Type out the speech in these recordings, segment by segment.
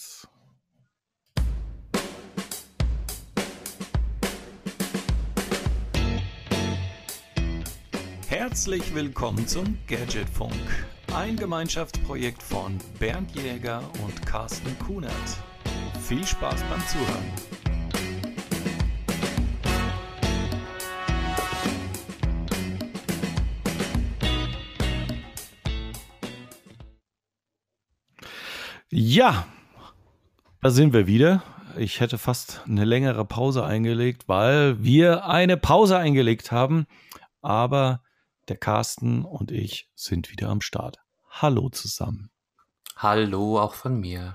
1. Herzlich willkommen zum Gadgetfunk, ein Gemeinschaftsprojekt von Bernd Jäger und Carsten Kunert. Viel Spaß beim Zuhören. Ja, da sind wir wieder. Ich hätte fast eine längere Pause eingelegt, weil wir eine Pause eingelegt haben. Aber der Carsten und ich sind wieder am Start. Hallo zusammen. Hallo auch von mir.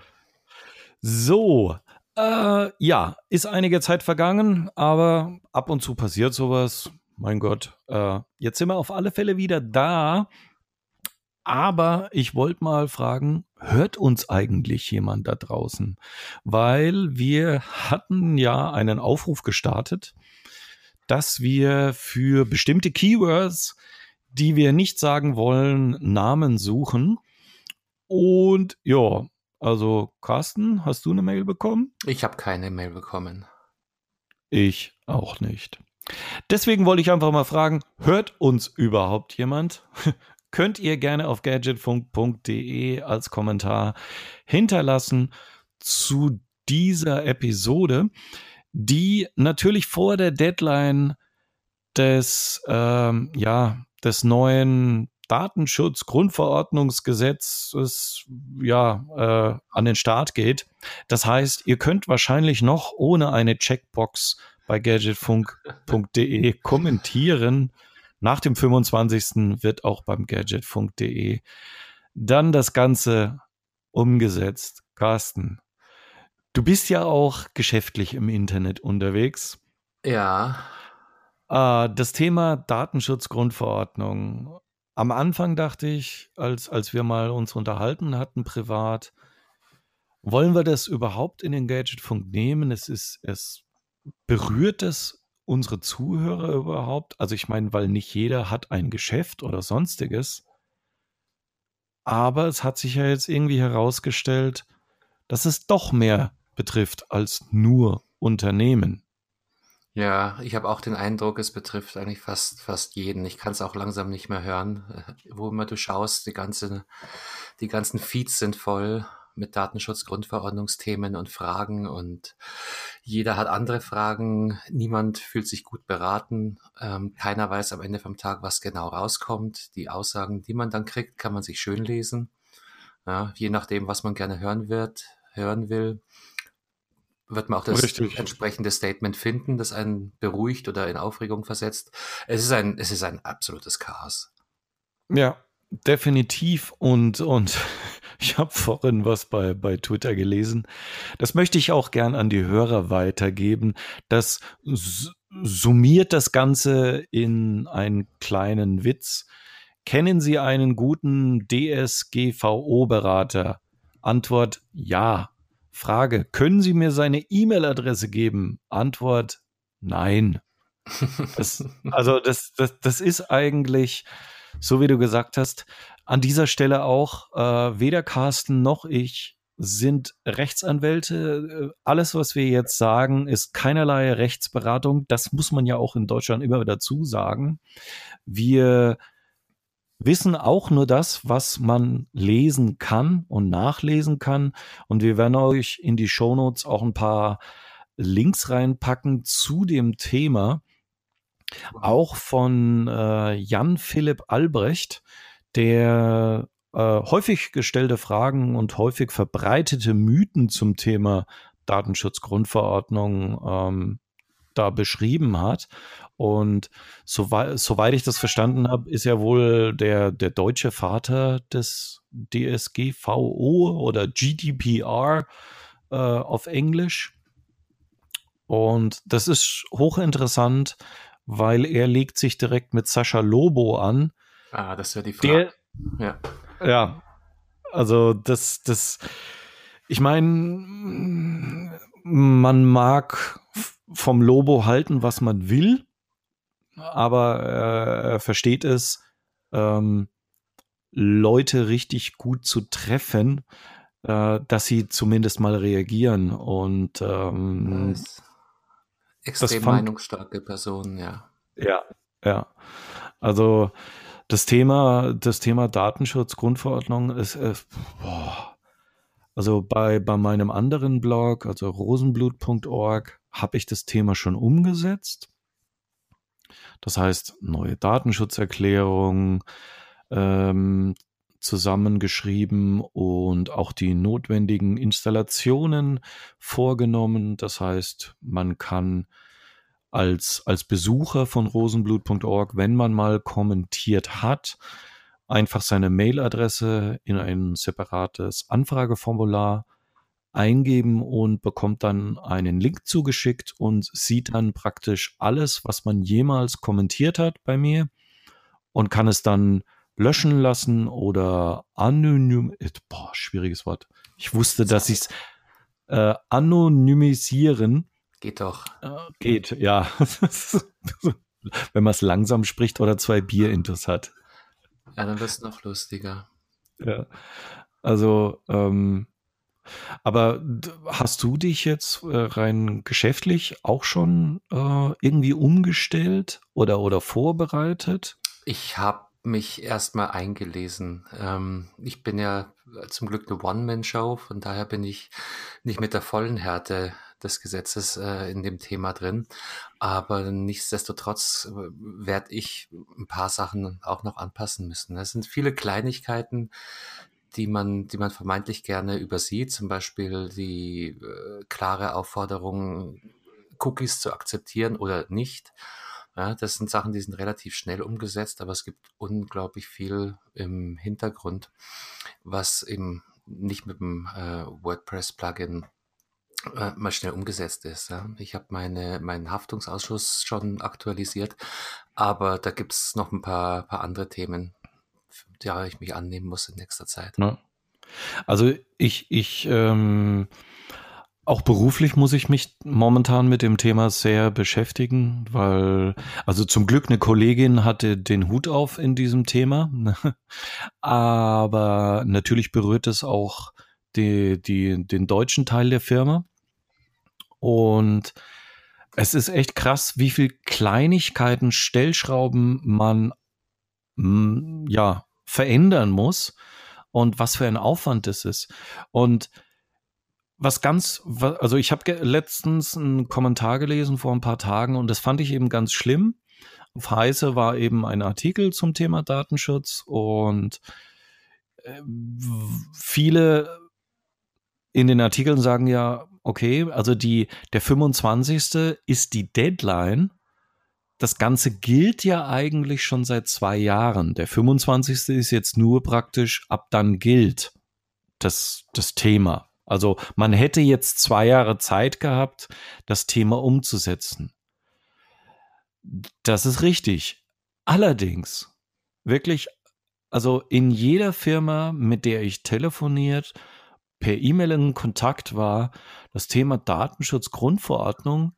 So, äh, ja, ist einige Zeit vergangen, aber ab und zu passiert sowas. Mein Gott, äh, jetzt sind wir auf alle Fälle wieder da. Aber ich wollte mal fragen, hört uns eigentlich jemand da draußen? Weil wir hatten ja einen Aufruf gestartet, dass wir für bestimmte Keywords, die wir nicht sagen wollen, Namen suchen. Und ja, also Carsten, hast du eine Mail bekommen? Ich habe keine Mail bekommen. Ich auch nicht. Deswegen wollte ich einfach mal fragen, hört uns überhaupt jemand? Könnt ihr gerne auf gadgetfunk.de als Kommentar hinterlassen zu dieser Episode, die natürlich vor der Deadline des, ähm, ja, des neuen Datenschutzgrundverordnungsgesetzes ja äh, an den Start geht. Das heißt, ihr könnt wahrscheinlich noch ohne eine Checkbox bei gadgetfunk.de kommentieren, nach dem 25. wird auch beim gadgetfunk.de dann das Ganze umgesetzt. Carsten, du bist ja auch geschäftlich im Internet unterwegs. Ja. Äh, das Thema Datenschutzgrundverordnung. Am Anfang dachte ich, als, als wir mal uns unterhalten hatten privat, wollen wir das überhaupt in den Gadgetfunk nehmen? Es ist, es berührt es unsere Zuhörer überhaupt? Also ich meine, weil nicht jeder hat ein Geschäft oder sonstiges. Aber es hat sich ja jetzt irgendwie herausgestellt, dass es doch mehr betrifft als nur Unternehmen. Ja, ich habe auch den Eindruck, es betrifft eigentlich fast, fast jeden. Ich kann es auch langsam nicht mehr hören. Wo immer du schaust, die, ganze, die ganzen Feeds sind voll mit Datenschutzgrundverordnungsthemen und Fragen und jeder hat andere Fragen. Niemand fühlt sich gut beraten. Ähm, keiner weiß am Ende vom Tag, was genau rauskommt. Die Aussagen, die man dann kriegt, kann man sich schön lesen. Ja, je nachdem, was man gerne hören wird, hören will, wird man auch das Richtig. entsprechende Statement finden, das einen beruhigt oder in Aufregung versetzt. Es ist ein, es ist ein absolutes Chaos. Ja, definitiv. Und, und ich habe vorhin was bei, bei Twitter gelesen. Das möchte ich auch gern an die Hörer weitergeben. Das summiert das Ganze in einen kleinen Witz. Kennen Sie einen guten DSGVO-Berater? Antwort ja. Frage, können Sie mir seine E-Mail-Adresse geben? Antwort nein. Das, also das, das, das ist eigentlich, so wie du gesagt hast, an dieser Stelle auch, äh, weder Carsten noch ich sind Rechtsanwälte. Äh, alles, was wir jetzt sagen, ist keinerlei Rechtsberatung. Das muss man ja auch in Deutschland immer dazu sagen. Wir wissen auch nur das, was man lesen kann und nachlesen kann. Und wir werden euch in die Shownotes auch ein paar Links reinpacken zu dem Thema. Auch von äh, Jan Philipp Albrecht der äh, häufig gestellte Fragen und häufig verbreitete Mythen zum Thema Datenschutzgrundverordnung ähm, da beschrieben hat. Und soweit, soweit ich das verstanden habe, ist er wohl der, der deutsche Vater des DSGVO oder GDPR äh, auf Englisch. Und das ist hochinteressant, weil er legt sich direkt mit Sascha Lobo an, Ah, das wäre die Frage. Der, ja. ja. Also das, das, ich meine, man mag vom Lobo halten, was man will, aber äh, er versteht es, ähm, Leute richtig gut zu treffen, äh, dass sie zumindest mal reagieren. Und ähm, das extrem fand, meinungsstarke Personen, ja. Ja, ja. Also das Thema, das Thema Datenschutz, Grundverordnung ist, äh, also bei, bei meinem anderen Blog, also rosenblut.org, habe ich das Thema schon umgesetzt. Das heißt, neue Datenschutzerklärung ähm, zusammengeschrieben und auch die notwendigen Installationen vorgenommen. Das heißt, man kann als, als Besucher von rosenblut.org, wenn man mal kommentiert hat, einfach seine Mailadresse in ein separates Anfrageformular eingeben und bekommt dann einen Link zugeschickt und sieht dann praktisch alles, was man jemals kommentiert hat bei mir und kann es dann löschen lassen oder anonym, boah, schwieriges Wort. Ich wusste, dass ich es äh, anonymisieren. Geht doch. Geht, ja. Wenn man es langsam spricht oder zwei Bier-Intos hat. Ja, dann wird es noch lustiger. Ja. Also, ähm, aber hast du dich jetzt äh, rein geschäftlich auch schon äh, irgendwie umgestellt oder, oder vorbereitet? Ich habe mich erstmal eingelesen. Ähm, ich bin ja zum Glück eine One-Man-Show, von daher bin ich nicht mit der vollen Härte des Gesetzes äh, in dem Thema drin. Aber nichtsdestotrotz äh, werde ich ein paar Sachen auch noch anpassen müssen. Es sind viele Kleinigkeiten, die man, die man vermeintlich gerne übersieht, zum Beispiel die äh, klare Aufforderung, Cookies zu akzeptieren oder nicht. Ja, das sind Sachen, die sind relativ schnell umgesetzt, aber es gibt unglaublich viel im Hintergrund, was eben nicht mit dem äh, WordPress-Plugin äh, mal schnell umgesetzt ist. Ja. Ich habe meine, meinen Haftungsausschuss schon aktualisiert, aber da gibt es noch ein paar, paar andere Themen, der ich mich annehmen muss in nächster Zeit. Ja. Also ich, ich ähm, auch beruflich muss ich mich momentan mit dem Thema sehr beschäftigen, weil, also zum Glück eine Kollegin hatte den Hut auf in diesem Thema, aber natürlich berührt es auch die, die, den deutschen Teil der Firma. Und es ist echt krass, wie viel Kleinigkeiten, Stellschrauben man ja verändern muss und was für ein Aufwand das ist. Und was ganz, also ich habe letztens einen Kommentar gelesen vor ein paar Tagen und das fand ich eben ganz schlimm. Auf Heise war eben ein Artikel zum Thema Datenschutz und äh, viele in den Artikeln sagen ja, okay, also die, der 25. ist die Deadline das Ganze gilt ja eigentlich schon seit zwei Jahren. Der 25. ist jetzt nur praktisch, ab dann gilt das, das Thema. Also man hätte jetzt zwei Jahre Zeit gehabt, das Thema umzusetzen. Das ist richtig. Allerdings, wirklich, also in jeder Firma, mit der ich telefoniert, per E-Mail in Kontakt war, das Thema Datenschutzgrundverordnung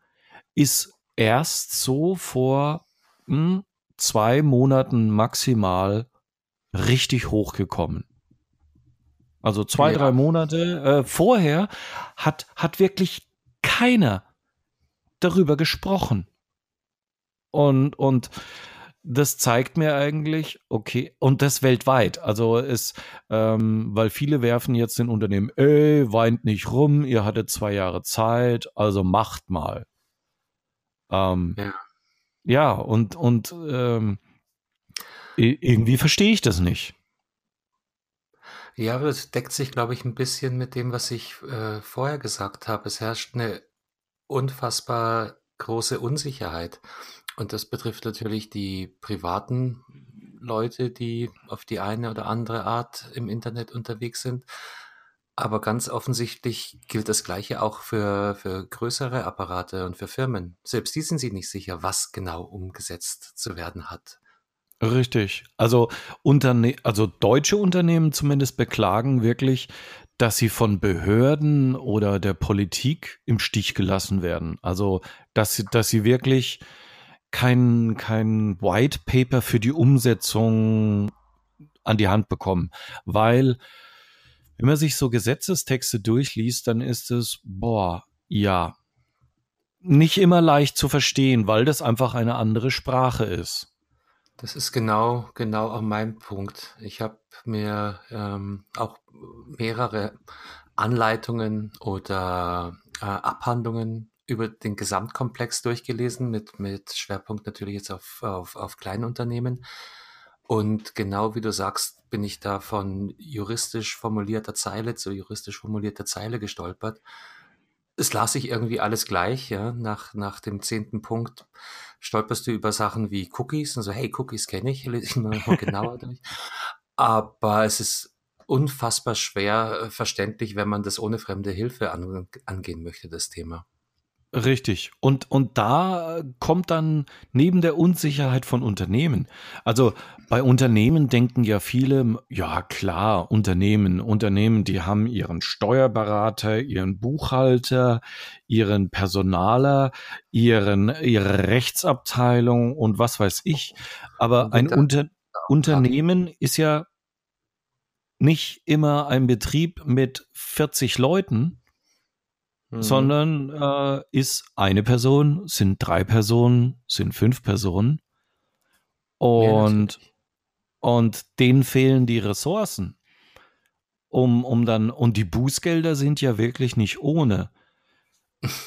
ist erst so vor hm, zwei Monaten maximal richtig hochgekommen. Also zwei, ja. drei Monate äh, vorher hat, hat wirklich keiner darüber gesprochen. Und, und das zeigt mir eigentlich, okay, und das weltweit. Also es, ähm, weil viele werfen jetzt den Unternehmen, ey, weint nicht rum, ihr hattet zwei Jahre Zeit, also macht mal. Ähm, ja. ja, und, und ähm, irgendwie verstehe ich das nicht. Ja, aber das deckt sich, glaube ich, ein bisschen mit dem, was ich äh, vorher gesagt habe. Es herrscht eine unfassbar große Unsicherheit. Und das betrifft natürlich die privaten Leute, die auf die eine oder andere Art im Internet unterwegs sind. Aber ganz offensichtlich gilt das Gleiche auch für, für größere Apparate und für Firmen. Selbst die sind sich nicht sicher, was genau umgesetzt zu werden hat. Richtig. Also, Unterne also deutsche Unternehmen zumindest beklagen wirklich, dass sie von Behörden oder der Politik im Stich gelassen werden. Also, dass dass sie wirklich kein, kein White Paper für die Umsetzung an die Hand bekommen. Weil wenn man sich so Gesetzestexte durchliest, dann ist es, boah, ja, nicht immer leicht zu verstehen, weil das einfach eine andere Sprache ist. Das ist genau, genau auch mein Punkt. Ich habe mir ähm, auch mehrere Anleitungen oder äh, Abhandlungen über den Gesamtkomplex durchgelesen, mit, mit Schwerpunkt natürlich jetzt auf, auf, auf Kleinunternehmen. Und genau wie du sagst, bin ich da von juristisch formulierter Zeile zu juristisch formulierter Zeile gestolpert. Es las sich irgendwie alles gleich, ja. Nach, nach dem zehnten Punkt stolperst du über Sachen wie Cookies und so, hey, Cookies kenne ich, lese ich mal genauer durch. Aber es ist unfassbar schwer verständlich, wenn man das ohne fremde Hilfe an, angehen möchte, das Thema. Richtig. Und, und da kommt dann neben der Unsicherheit von Unternehmen. Also bei Unternehmen denken ja viele, ja klar, Unternehmen, Unternehmen, die haben ihren Steuerberater, ihren Buchhalter, ihren Personaler, ihren, ihre Rechtsabteilung und was weiß ich. Aber ein Unter Unternehmen ist ja nicht immer ein Betrieb mit 40 Leuten, mhm. sondern äh, ist eine Person, sind drei Personen, sind fünf Personen. Und, ja, und denen fehlen die Ressourcen. Um, um dann, und die Bußgelder sind ja wirklich nicht ohne.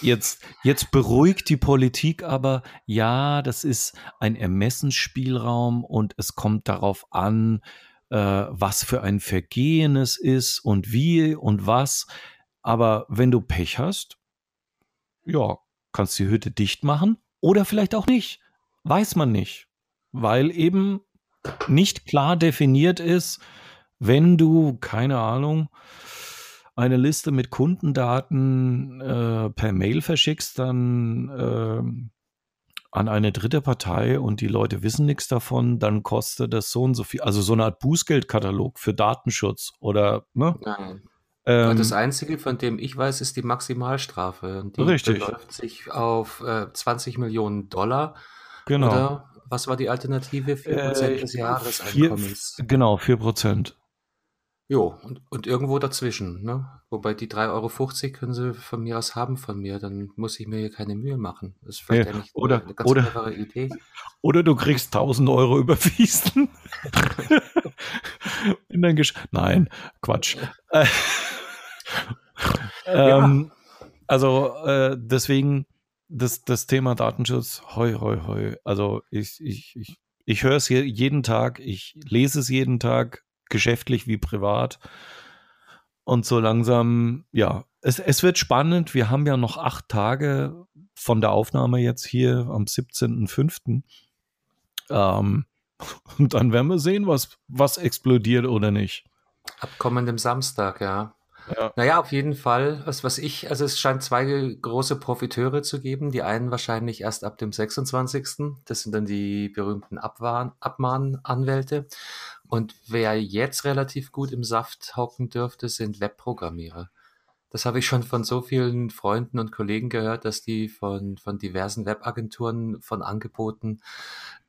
Jetzt, jetzt beruhigt die Politik aber, ja, das ist ein Ermessensspielraum und es kommt darauf an, äh, was für ein Vergehen es ist und wie und was. Aber wenn du Pech hast, ja, kannst die Hütte dicht machen oder vielleicht auch nicht. Weiß man nicht. Weil eben nicht klar definiert ist, wenn du, keine Ahnung, eine Liste mit Kundendaten äh, per Mail verschickst, dann äh, an eine dritte Partei und die Leute wissen nichts davon, dann kostet das so und so viel. Also so eine Art Bußgeldkatalog für Datenschutz oder, ne? Nein. Ähm, das Einzige, von dem ich weiß, ist die Maximalstrafe. Die richtig. beläuft sich auf äh, 20 Millionen Dollar. Genau. Oder was war die Alternative? 4% äh, des Jahreseinkommens. Vier, genau, 4 Prozent. Jo, und, und irgendwo dazwischen, ne? Wobei die 3,50 Euro können sie von mir aus haben von mir, dann muss ich mir hier keine Mühe machen. Das ist vielleicht ja, oder, eine ganz oder, clevere Idee. Oder du kriegst 1000 Euro überwiesen. In dein Gesch Nein, Quatsch. ähm, Also äh, deswegen das, das Thema Datenschutz, hoi, hoi, hoi. Also ich, ich, ich, ich höre es jeden Tag, ich lese es jeden Tag, geschäftlich wie privat. Und so langsam, ja, es, es wird spannend. Wir haben ja noch acht Tage von der Aufnahme jetzt hier am 17.05. Ähm, und dann werden wir sehen, was, was explodiert oder nicht. Ab kommendem Samstag, ja. Ja. Naja, auf jeden Fall. Was, was ich, also es scheint zwei große Profiteure zu geben. Die einen wahrscheinlich erst ab dem 26. Das sind dann die berühmten Abmahnanwälte. Und wer jetzt relativ gut im Saft hocken dürfte, sind Webprogrammierer. Das habe ich schon von so vielen Freunden und Kollegen gehört, dass die von, von diversen Webagenturen von Angeboten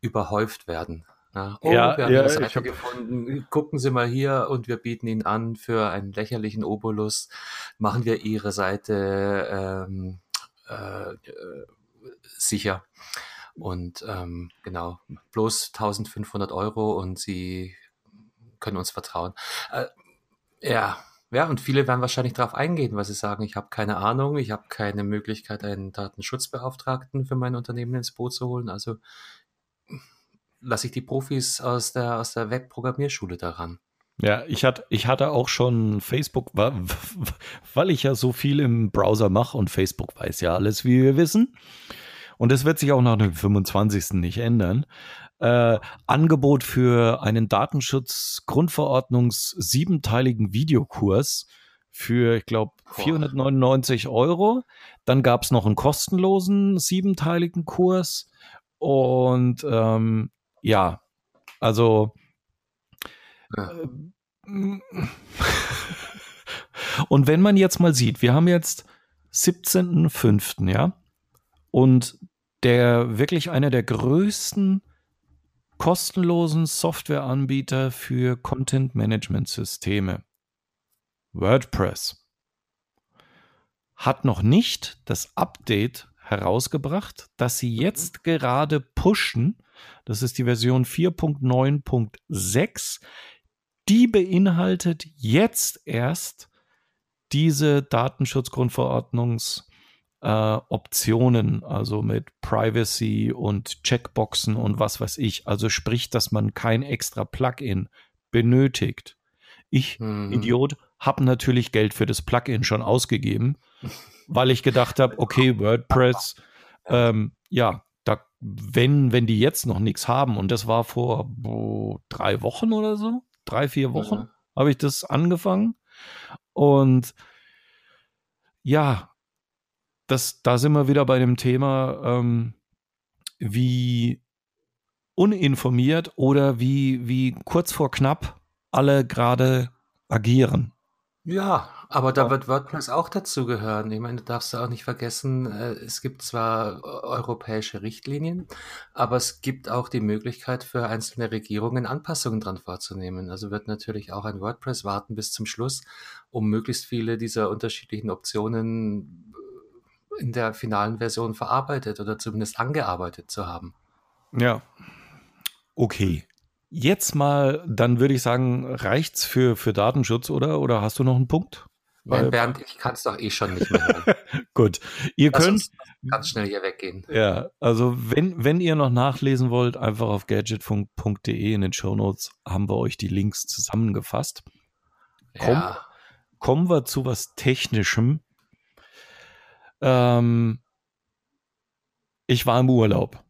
überhäuft werden. Ja, oh, ja, wir haben ja, eine Seite hab... gefunden. Gucken Sie mal hier und wir bieten Ihnen an für einen lächerlichen Obolus. Machen wir Ihre Seite ähm, äh, äh sicher. Und ähm, genau, bloß 1500 Euro und Sie können uns vertrauen. Äh, ja, ja, und viele werden wahrscheinlich darauf eingehen, weil sie sagen, ich habe keine Ahnung, ich habe keine Möglichkeit, einen Datenschutzbeauftragten für mein Unternehmen ins Boot zu holen. Also lasse ich die Profis aus der, aus der Webprogrammierschule daran. Ja, ich hatte, ich hatte auch schon Facebook, weil ich ja so viel im Browser mache und Facebook weiß ja alles, wie wir wissen. Und es wird sich auch nach dem 25. nicht ändern. Äh, Angebot für einen Datenschutz-Grundverordnungs siebenteiligen Videokurs für, ich glaube, 499 Euro. Dann gab es noch einen kostenlosen siebenteiligen Kurs. Und ähm, ja, also. Ja. Äh, und wenn man jetzt mal sieht, wir haben jetzt 17.05., ja, und der wirklich einer der größten kostenlosen Softwareanbieter für Content-Management-Systeme WordPress hat noch nicht das Update herausgebracht, das sie mhm. jetzt gerade pushen. Das ist die Version 4.9.6. Die beinhaltet jetzt erst diese Datenschutzgrundverordnungs äh, Optionen, also mit Privacy und Checkboxen und was weiß ich. Also sprich, dass man kein extra Plugin benötigt. Ich, mhm. Idiot, habe natürlich Geld für das Plugin schon ausgegeben, weil ich gedacht habe, okay, WordPress, ähm, ja, da, wenn, wenn die jetzt noch nichts haben, und das war vor boah, drei Wochen oder so, drei, vier Wochen, mhm. habe ich das angefangen. Und ja, das, da sind wir wieder bei dem Thema, ähm, wie uninformiert oder wie, wie kurz vor knapp alle gerade agieren. Ja, aber da wird WordPress auch dazugehören. Ich meine, du darfst auch nicht vergessen, äh, es gibt zwar europäische Richtlinien, aber es gibt auch die Möglichkeit für einzelne Regierungen Anpassungen dran vorzunehmen. Also wird natürlich auch ein WordPress warten bis zum Schluss, um möglichst viele dieser unterschiedlichen Optionen in der finalen Version verarbeitet oder zumindest angearbeitet zu haben. Ja. Okay. Jetzt mal, dann würde ich sagen, reicht's für, für Datenschutz, oder? Oder hast du noch einen Punkt? Nein, Bernd, ich kann es doch eh schon nicht mehr hören. Gut. Ihr Lass könnt ganz schnell hier weggehen. Ja, also wenn, wenn ihr noch nachlesen wollt, einfach auf gadgetfunk.de in den Show Notes haben wir euch die Links zusammengefasst. Komm, ja. Kommen wir zu was Technischem. Ähm, ich war im Urlaub.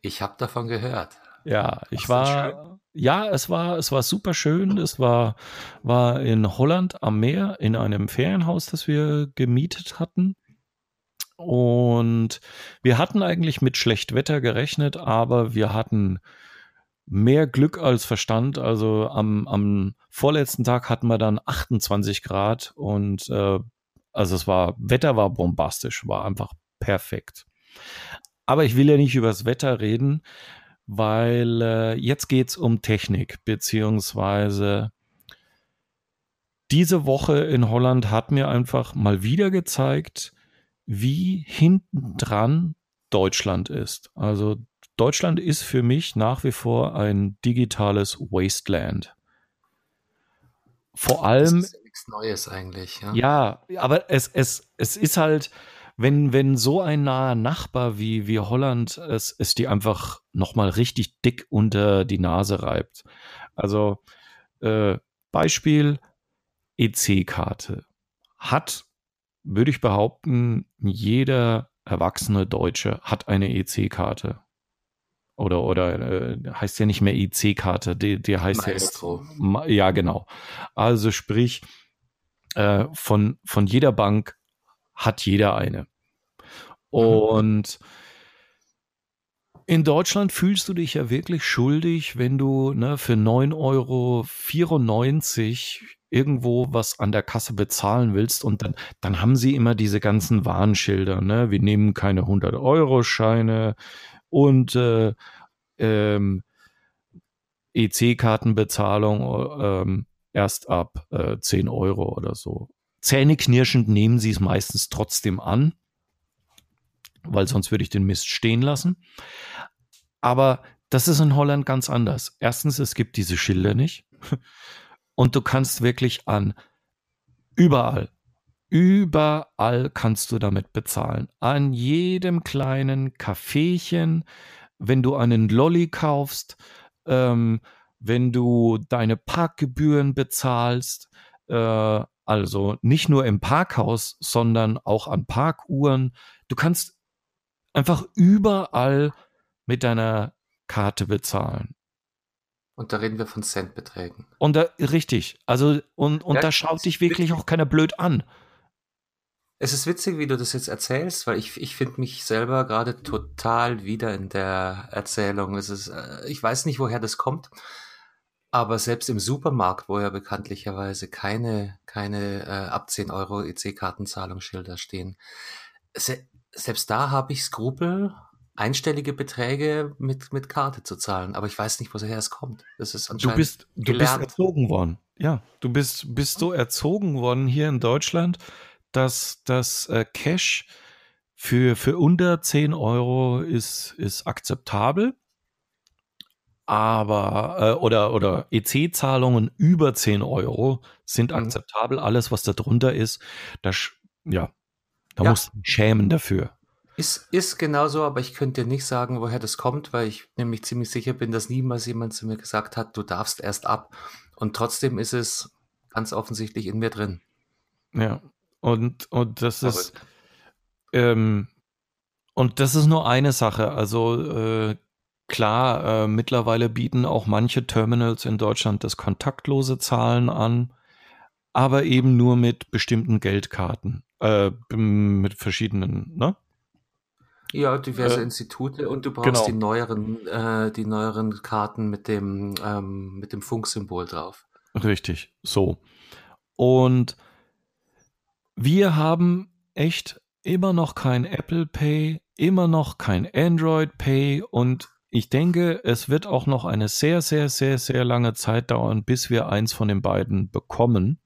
Ich habe davon gehört. Ja, ich war. Ja, es war, es war super schön. Es war, war in Holland am Meer in einem Ferienhaus, das wir gemietet hatten. Und wir hatten eigentlich mit schlecht Wetter gerechnet, aber wir hatten mehr Glück als Verstand. Also am, am vorletzten Tag hatten wir dann 28 Grad und äh, also es war, Wetter war bombastisch, war einfach perfekt. Aber ich will ja nicht über das Wetter reden, weil äh, jetzt geht's um Technik, beziehungsweise diese Woche in Holland hat mir einfach mal wieder gezeigt, wie hinten dran Deutschland ist. Also Deutschland ist für mich nach wie vor ein digitales Wasteland. Vor allem nichts Neues eigentlich. Ja, ja aber es, es, es ist halt, wenn, wenn so ein naher Nachbar wie, wie Holland es, es die einfach nochmal richtig dick unter die Nase reibt. Also äh, Beispiel EC-Karte. Hat, würde ich behaupten, jeder erwachsene Deutsche hat eine EC-Karte. Oder, oder äh, heißt ja nicht mehr EC-Karte, der, der heißt Maestro. ja ja genau. Also sprich, äh, von, von jeder Bank hat jeder eine. Und mhm. in Deutschland fühlst du dich ja wirklich schuldig, wenn du ne, für 9,94 Euro irgendwo was an der Kasse bezahlen willst und dann, dann haben sie immer diese ganzen Warnschilder. Ne? Wir nehmen keine 100-Euro-Scheine und äh, ähm, EC-Kartenbezahlung ähm, erst ab äh, 10 Euro oder so. Zähneknirschend nehmen sie es meistens trotzdem an, weil sonst würde ich den Mist stehen lassen. Aber das ist in Holland ganz anders. Erstens, es gibt diese Schilder nicht. Und du kannst wirklich an überall, überall kannst du damit bezahlen. An jedem kleinen Kaffeechen, wenn du einen Lolly kaufst, ähm, wenn du deine Parkgebühren bezahlst, äh, also nicht nur im Parkhaus, sondern auch an Parkuhren. Du kannst einfach überall mit deiner Karte bezahlen. Und da reden wir von Centbeträgen. Und da, richtig. Also, und, und ja, da schaut dich wirklich auch keiner blöd an. Es ist witzig, wie du das jetzt erzählst, weil ich, ich finde mich selber gerade total wieder in der Erzählung. Es ist, äh, ich weiß nicht, woher das kommt. Aber selbst im Supermarkt, wo ja bekanntlicherweise keine, keine äh, ab 10 Euro EC-Kartenzahlungsschilder stehen, se selbst da habe ich Skrupel, einstellige Beträge mit, mit Karte zu zahlen. Aber ich weiß nicht, woher es kommt. Das ist Du bist, du bist erzogen worden. Ja, du bist, bist so erzogen worden hier in Deutschland, dass das äh, Cash für, für unter 10 Euro ist, ist akzeptabel. Aber, äh, oder, oder EC-Zahlungen über 10 Euro sind mhm. akzeptabel. Alles, was da drunter ist, das, ja, da ja. musst du schämen dafür. Ist, ist genauso, aber ich könnte dir nicht sagen, woher das kommt, weil ich nämlich ziemlich sicher bin, dass niemals jemand zu mir gesagt hat, du darfst erst ab. Und trotzdem ist es ganz offensichtlich in mir drin. Ja, und, und das ist, ähm, und das ist nur eine Sache. Also äh, klar, äh, mittlerweile bieten auch manche Terminals in Deutschland das kontaktlose Zahlen an, aber eben nur mit bestimmten Geldkarten, äh, mit verschiedenen, ne? Ja, diverse äh, Institute und du brauchst genau. die neueren, äh, die neueren Karten mit dem, ähm, mit dem Funksymbol drauf. Richtig, so. Und wir haben echt immer noch kein Apple Pay, immer noch kein Android Pay und ich denke, es wird auch noch eine sehr, sehr, sehr, sehr lange Zeit dauern, bis wir eins von den beiden bekommen,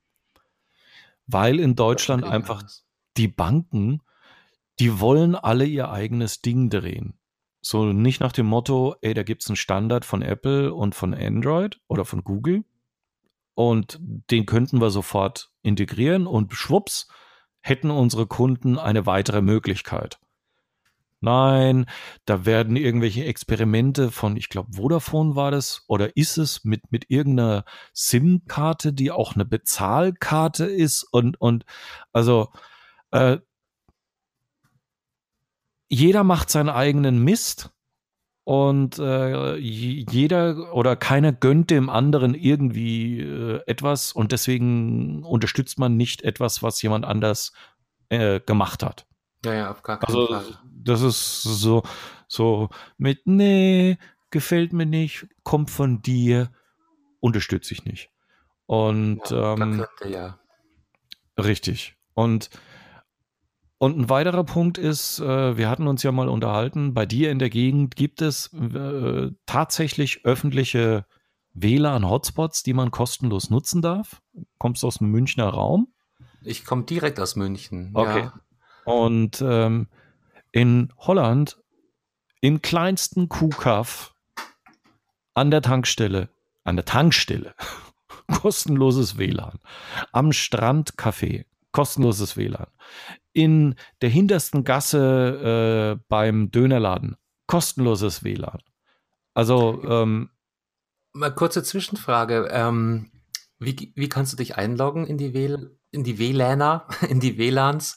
weil in Deutschland einfach die Banken die wollen alle ihr eigenes Ding drehen. So nicht nach dem Motto, ey, da gibt es einen Standard von Apple und von Android oder von Google und den könnten wir sofort integrieren und schwupps hätten unsere Kunden eine weitere Möglichkeit. Nein, da werden irgendwelche Experimente von, ich glaube, Vodafone war das oder ist es mit, mit irgendeiner SIM-Karte, die auch eine Bezahlkarte ist und, und also äh, jeder macht seinen eigenen Mist und äh, jeder oder keiner gönnt dem anderen irgendwie äh, etwas und deswegen unterstützt man nicht etwas, was jemand anders äh, gemacht hat. Ja, ja, auf gar keinen also, Fall. Das ist so, so mit, nee, gefällt mir nicht, kommt von dir, unterstütze ich nicht. Und ja, ähm, könnte, ja. richtig. Und und ein weiterer Punkt ist, äh, wir hatten uns ja mal unterhalten, bei dir in der Gegend gibt es äh, tatsächlich öffentliche WLAN-Hotspots, die man kostenlos nutzen darf. Kommst du aus dem Münchner Raum? Ich komme direkt aus München. Okay. Ja. Und ähm, in Holland, im kleinsten Kuhkaff an der Tankstelle, an der Tankstelle, kostenloses WLAN. Am Strandcafé, kostenloses WLAN in der hintersten Gasse äh, beim Dönerladen. Kostenloses WLAN. Also, ähm, Mal kurze Zwischenfrage. Ähm, wie, wie kannst du dich einloggen in die, WL, in die WLANer, in die WLANs?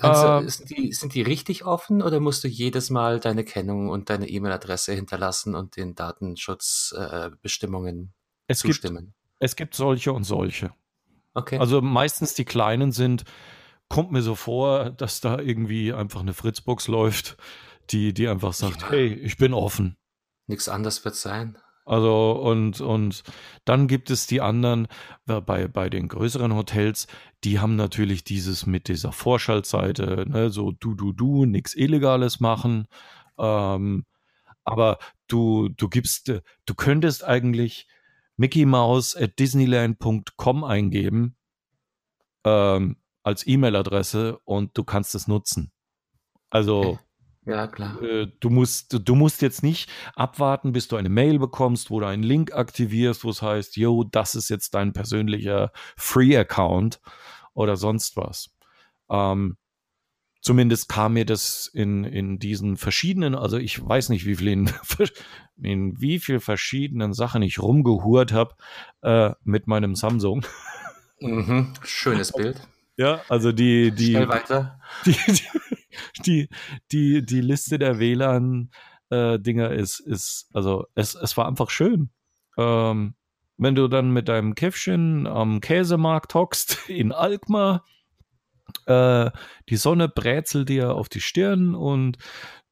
Also, äh, sind, die, sind die richtig offen oder musst du jedes Mal deine Kennung und deine E-Mail-Adresse hinterlassen und den Datenschutzbestimmungen äh, zustimmen? Gibt, es gibt solche und solche. Okay. Also meistens die kleinen sind, kommt mir so vor, dass da irgendwie einfach eine Fritzbox läuft, die, die einfach sagt, ja. hey, ich bin offen. Nichts anderes wird sein. Also und, und dann gibt es die anderen, bei, bei den größeren Hotels, die haben natürlich dieses mit dieser Vorschaltseite, ne, so du, du, du, nichts Illegales machen. Ähm, aber du, du gibst, du könntest eigentlich Mickey Mouse at Disneyland.com eingeben. Ähm, als E-Mail-Adresse und du kannst es nutzen. Also ja, klar. Äh, du musst, du musst jetzt nicht abwarten, bis du eine Mail bekommst, wo du einen Link aktivierst, wo es heißt, yo, das ist jetzt dein persönlicher Free-Account oder sonst was. Ähm, zumindest kam mir das in, in diesen verschiedenen, also ich weiß nicht, wie viel in, in wie viel verschiedenen Sachen ich rumgehurt habe äh, mit meinem Samsung. Mhm, schönes Bild. Ja, also die, die, Schnell weiter. Die, die, die, die Liste der WLAN-Dinger äh, ist, ist, also es, es war einfach schön. Ähm, wenn du dann mit deinem Käffchen am Käsemarkt hockst in Alkmaar, äh, die Sonne brätselt dir auf die Stirn und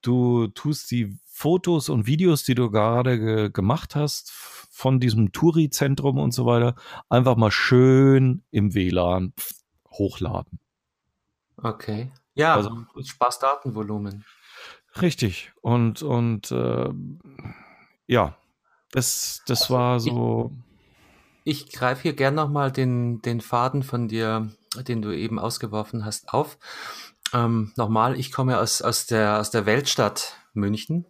du tust die Fotos und Videos, die du gerade ge gemacht hast von diesem Touri-Zentrum und so weiter, einfach mal schön im WLAN hochladen. Okay. Ja, also Spaß Datenvolumen. Richtig. Und, und äh, ja, das, das also war so. Ich, ich greife hier gern nochmal den, den Faden von dir, den du eben ausgeworfen hast, auf. Ähm, nochmal, ich komme aus, aus, der, aus der Weltstadt München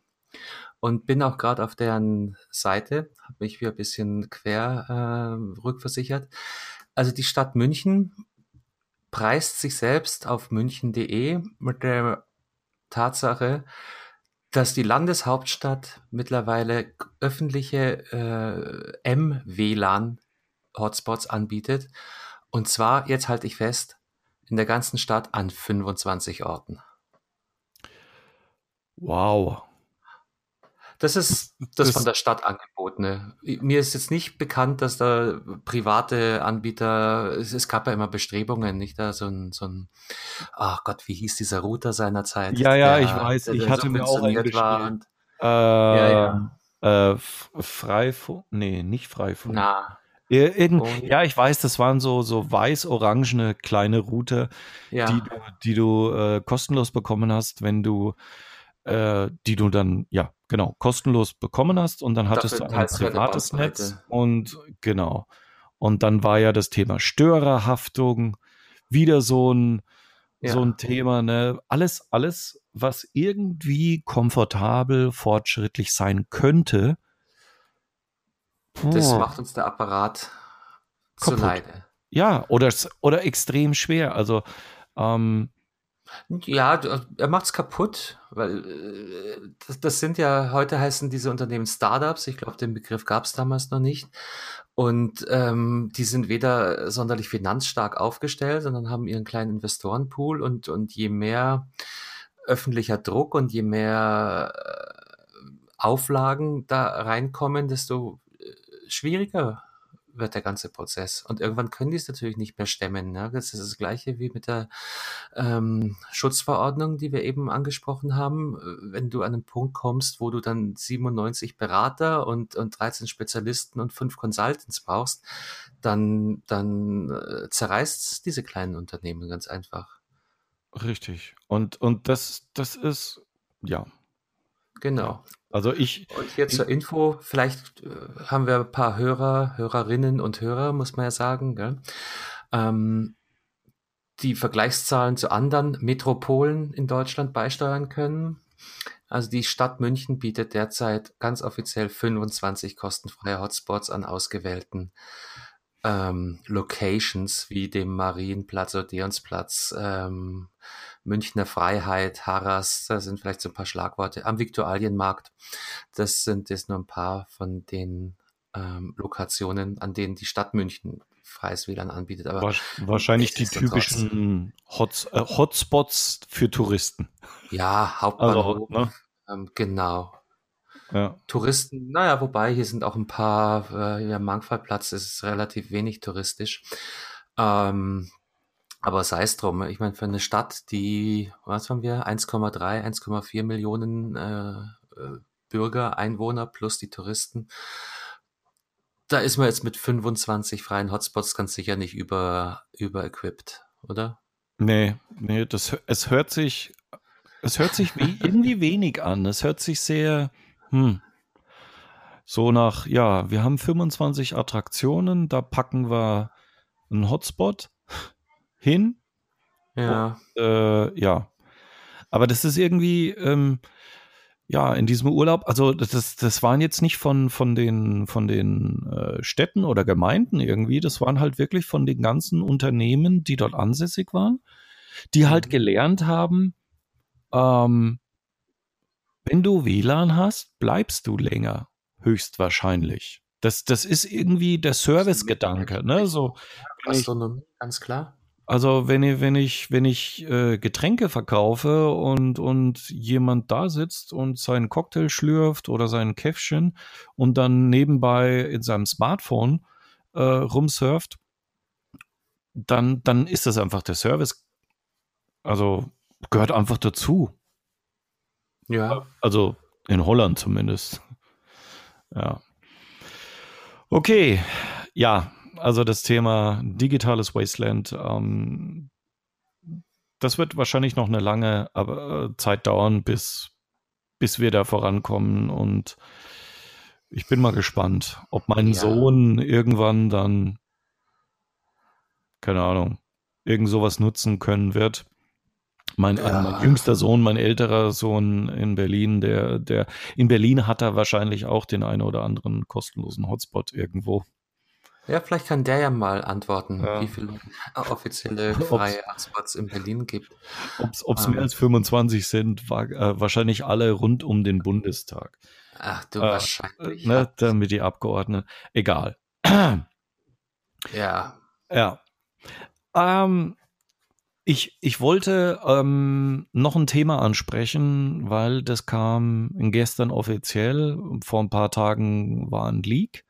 und bin auch gerade auf deren Seite, habe mich wieder ein bisschen quer äh, rückversichert. Also die Stadt München preist sich selbst auf münchen.de mit der Tatsache, dass die Landeshauptstadt mittlerweile öffentliche äh, M-WLAN-Hotspots anbietet. Und zwar, jetzt halte ich fest, in der ganzen Stadt an 25 Orten. Wow. Das ist das, das von der Stadt angebotene. Mir ist jetzt nicht bekannt, dass da private Anbieter, es, es gab ja immer Bestrebungen, nicht da so ein, so ein, ach Gott, wie hieß dieser Router seinerzeit? Ja, ja, der, ich weiß, ich hatte mir auch eingestellt. Äh, ja, ja. Äh, Freifunk, nee, nicht Freifunk. Na. Irgend, ja, ich weiß, das waren so, so weiß-orangene kleine Router, ja. die du, die du äh, kostenlos bekommen hast, wenn du äh, die du dann, ja, genau, kostenlos bekommen hast und dann hattest Dafür du ein privates Netz und genau. Und dann war ja das Thema Störerhaftung wieder so ein, ja. so ein Thema, ne? Alles, alles, was irgendwie komfortabel, fortschrittlich sein könnte. Das macht uns der Apparat zu Leide. Ja, oder, oder extrem schwer. Also, ähm, ja, er macht es kaputt, weil äh, das, das, sind ja, heute heißen diese Unternehmen Startups. Ich glaube, den Begriff gab es damals noch nicht. Und ähm, die sind weder sonderlich finanzstark aufgestellt, sondern haben ihren kleinen Investorenpool. Und, und je mehr öffentlicher Druck und je mehr äh, Auflagen da reinkommen, desto äh, schwieriger wird der ganze Prozess. Und irgendwann können die es natürlich nicht mehr stemmen. Ne? Das ist das gleiche wie mit der ähm, Schutzverordnung, die wir eben angesprochen haben. Wenn du an einen Punkt kommst, wo du dann 97 Berater und, und 13 Spezialisten und fünf Consultants brauchst, dann, dann äh, zerreißt diese kleinen Unternehmen ganz einfach. Richtig. Und, und das, das ist, ja. Genau. Also ich. Und hier zur Info, vielleicht äh, haben wir ein paar Hörer, Hörerinnen und Hörer, muss man ja sagen? Ähm, die Vergleichszahlen zu anderen Metropolen in Deutschland beisteuern können. Also die Stadt München bietet derzeit ganz offiziell 25 kostenfreie Hotspots an ausgewählten ähm, Locations wie dem Marienplatz, Odeonsplatz, ähm, Münchner Freiheit, Harras, da sind vielleicht so ein paar Schlagworte, am Viktualienmarkt. Das sind jetzt nur ein paar von den ähm, Lokationen, an denen die Stadt München freies WLAN anbietet. Aber wahrscheinlich die typischen Hots, äh, Hotspots für Touristen. Ja, Hauptbahnhof. Also, ne? ähm, genau. Ja. Touristen, naja, wobei hier sind auch ein paar, äh, ja, Mangfallplatz ist relativ wenig touristisch. Ähm, aber sei es drum. Ich meine, für eine Stadt, die, was haben wir, 1,3, 1,4 Millionen äh, äh, Bürger, Einwohner plus die Touristen, da ist man jetzt mit 25 freien Hotspots ganz sicher nicht über, über-equipped, oder? Nee, nee, das, es hört sich, es hört sich wie, irgendwie wenig an. Es hört sich sehr, hm, so nach, ja, wir haben 25 Attraktionen, da packen wir einen Hotspot hin. Ja. Und, äh, ja. Aber das ist irgendwie, ähm, ja, in diesem Urlaub, also das, das waren jetzt nicht von, von den, von den äh, Städten oder Gemeinden irgendwie, das waren halt wirklich von den ganzen Unternehmen, die dort ansässig waren, die halt mhm. gelernt haben, ähm, wenn du WLAN hast, bleibst du länger, höchstwahrscheinlich. Das, das ist irgendwie der Service-Gedanke, ne? So, Gastronomie, ganz klar. Also wenn ich, wenn ich, wenn ich äh, Getränke verkaufe und, und jemand da sitzt und seinen Cocktail schlürft oder sein Käffchen und dann nebenbei in seinem Smartphone äh, rumsurft, dann, dann ist das einfach der Service. Also gehört einfach dazu. Ja. Also in Holland zumindest. Ja. Okay, ja, also das Thema digitales Wasteland, ähm, das wird wahrscheinlich noch eine lange aber, äh, Zeit dauern, bis bis wir da vorankommen. Und ich bin mal gespannt, ob mein Ja. Sohn irgendwann dann, keine Ahnung, irgend sowas nutzen können wird. Mein, äh, Ja. mein jüngster Sohn, mein älterer Sohn in Berlin, der, der in Berlin hat er wahrscheinlich auch den einen oder anderen kostenlosen Hotspot irgendwo. Ja, vielleicht kann der ja mal antworten, Ja. wie viele offizielle freie Hotspots in Berlin gibt. Ob es Ähm. mehr als 25 sind, war, äh, wahrscheinlich alle rund um den Bundestag. Ach du, Äh, wahrscheinlich. Ne, damit die Abgeordneten. Egal. Ja, Ja. Ähm, ich, ich wollte ähm, noch ein Thema ansprechen, weil das kam gestern offiziell. Vor ein paar Tagen war ein Leak.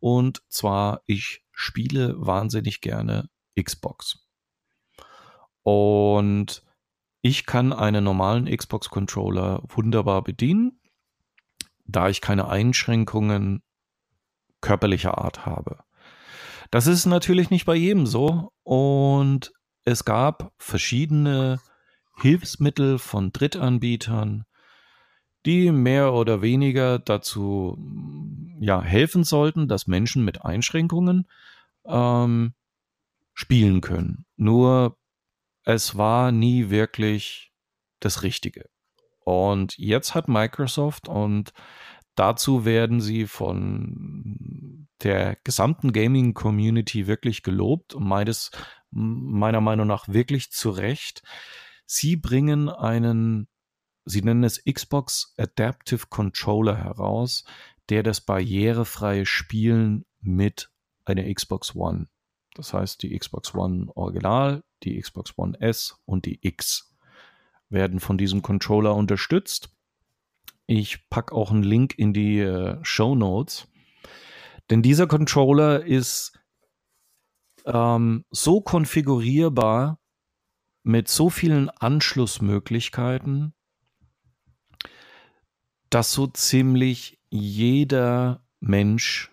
Und zwar, ich spiele wahnsinnig gerne Xbox. Und ich kann einen normalen Xbox-Controller wunderbar bedienen, da ich keine Einschränkungen körperlicher Art habe. Das ist natürlich nicht bei jedem so. Und es gab verschiedene Hilfsmittel von Drittanbietern, die mehr oder weniger dazu ja, helfen sollten, dass Menschen mit Einschränkungen ähm, spielen können. Nur es war nie wirklich das Richtige. Und jetzt hat Microsoft und dazu werden sie von der gesamten Gaming-Community wirklich gelobt und meines, meiner Meinung nach wirklich zu Recht. Sie bringen einen, sie nennen es Xbox Adaptive Controller heraus, der das barrierefreie Spielen mit einer Xbox One. Das heißt, die Xbox One Original, die Xbox One S und die X werden von diesem Controller unterstützt. Ich packe auch einen Link in die äh, Show Notes. Denn dieser Controller ist ähm, so konfigurierbar mit so vielen Anschlussmöglichkeiten, dass so ziemlich jeder Mensch,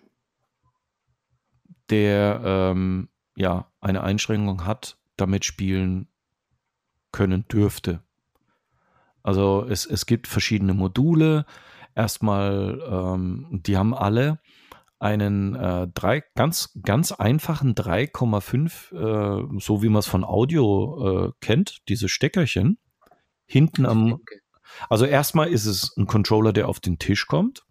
der ähm, ja eine Einschränkung hat, damit spielen können dürfte. Also es, es gibt verschiedene Module. Erstmal, ähm, die haben alle einen äh, drei, ganz, ganz einfachen 3,5, äh, so wie man es von Audio äh, kennt, diese Steckerchen. Hinten am, okay. Also erstmal ist es ein Controller, der auf den Tisch kommt.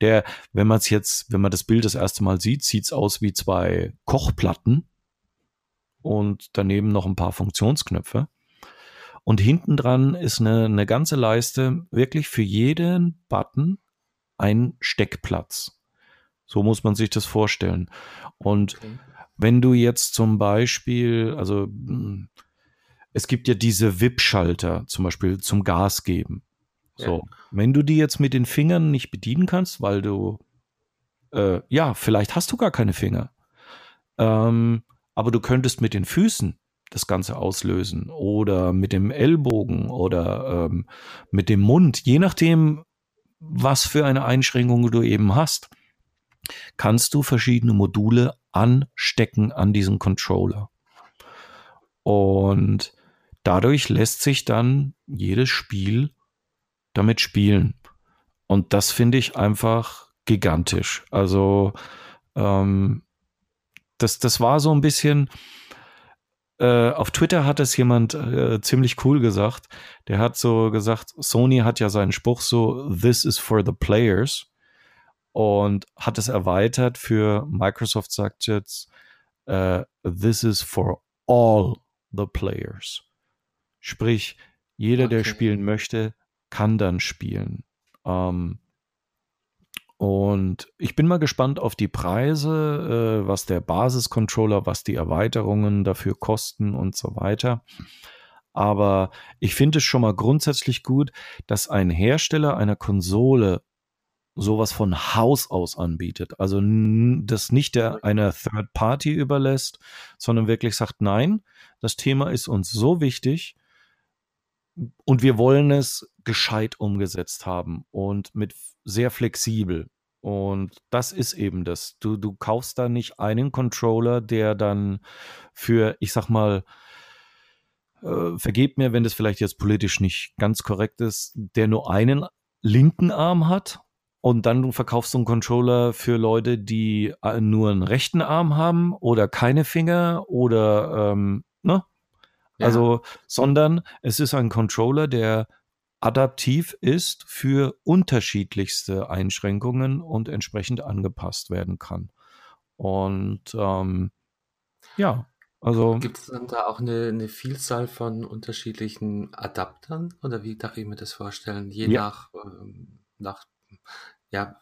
Der, wenn man es jetzt, wenn man das Bild das erste Mal sieht, sieht es aus wie zwei Kochplatten und daneben noch ein paar Funktionsknöpfe. Und hinten dran ist eine, eine ganze Leiste, wirklich für jeden Button ein Steckplatz. So muss man sich das vorstellen. Und Okay. wenn du jetzt zum Beispiel, also mh, es gibt ja diese WIP-Schalter, zum Beispiel zum Gas geben. So, wenn du die jetzt mit den Fingern nicht bedienen kannst, weil du, äh, ja, vielleicht hast du gar keine Finger, ähm, aber du könntest mit den Füßen das Ganze auslösen oder mit dem Ellbogen oder ähm, mit dem Mund, je nachdem, was für eine Einschränkung du eben hast, kannst du verschiedene Module anstecken an diesen Controller. Und dadurch lässt sich dann jedes Spiel damit spielen. Und das finde ich einfach gigantisch. Also ähm, das, das war so ein bisschen, äh, auf Twitter hat es jemand äh, ziemlich cool gesagt. Der hat so gesagt, Sony hat ja seinen Spruch so, this is for the players. Und hat es erweitert für Microsoft sagt jetzt, äh, this is for all the players. Sprich, jeder, der Okay. spielen möchte, kann dann spielen. Ähm, und ich bin mal gespannt auf die Preise, äh, was der Basiscontroller, was die Erweiterungen dafür kosten und so weiter. Aber ich finde es schon mal grundsätzlich gut, dass ein Hersteller einer Konsole sowas von Haus aus anbietet. Also das nicht der einer Third Party überlässt, sondern wirklich sagt, nein, das Thema ist uns so wichtig und wir wollen es gescheit umgesetzt haben und mit sehr flexibel. Und das ist eben das. Du, du kaufst da nicht einen Controller, der dann für, ich sag mal, äh, vergebt mir, wenn das vielleicht jetzt politisch nicht ganz korrekt ist, der nur einen linken Arm hat und dann du verkaufst du einen Controller für Leute, die äh, nur einen rechten Arm haben oder keine Finger oder ähm, ne? Ja. Also, sondern es ist ein Controller, der adaptiv ist für unterschiedlichste Einschränkungen und entsprechend angepasst werden kann. Und ähm, ja, also. Gibt es dann da auch eine, eine, Vielzahl von unterschiedlichen Adaptern? Oder wie darf ich mir das vorstellen? Je ja. nach, ähm, nach ja,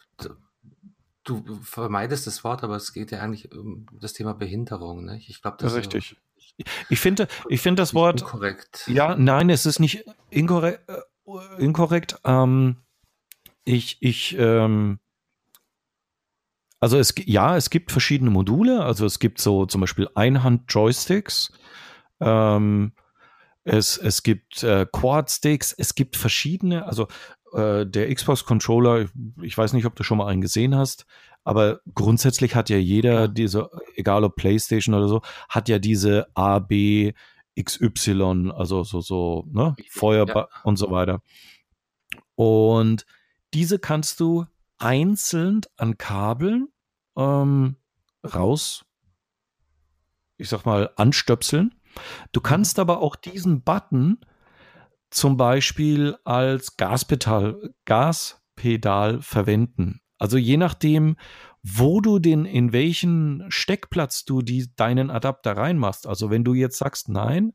du vermeidest das Wort, aber es geht ja eigentlich um das Thema Behinderung. Ne? Ich glaube, das Richtig. Ich finde, ich finde das Wort. Inkorrekt. Ja, nein, es ist nicht inkorrekt. Äh, inkorrekt. Ähm, ich, ich, ähm, also es, ja, es gibt verschiedene Module. Also es gibt so zum Beispiel Einhand-Joysticks. Ähm, es, es gibt äh, Quad-Sticks. Es gibt verschiedene, also äh, der Xbox-Controller, ich weiß nicht, ob du schon mal einen gesehen hast, aber grundsätzlich hat ja jeder diese, egal ob PlayStation oder so, hat ja diese A, B, XY, also so, so, ne, Feuerball ja. und so weiter. Und diese kannst du einzeln an Kabeln ähm, raus, ich sag mal, anstöpseln. Du mhm. kannst aber auch diesen Button zum Beispiel als Gaspedal, Gaspedal verwenden. Also je nachdem, wo du den, in welchen Steckplatz du die, deinen Adapter reinmachst. Also wenn du jetzt sagst, nein,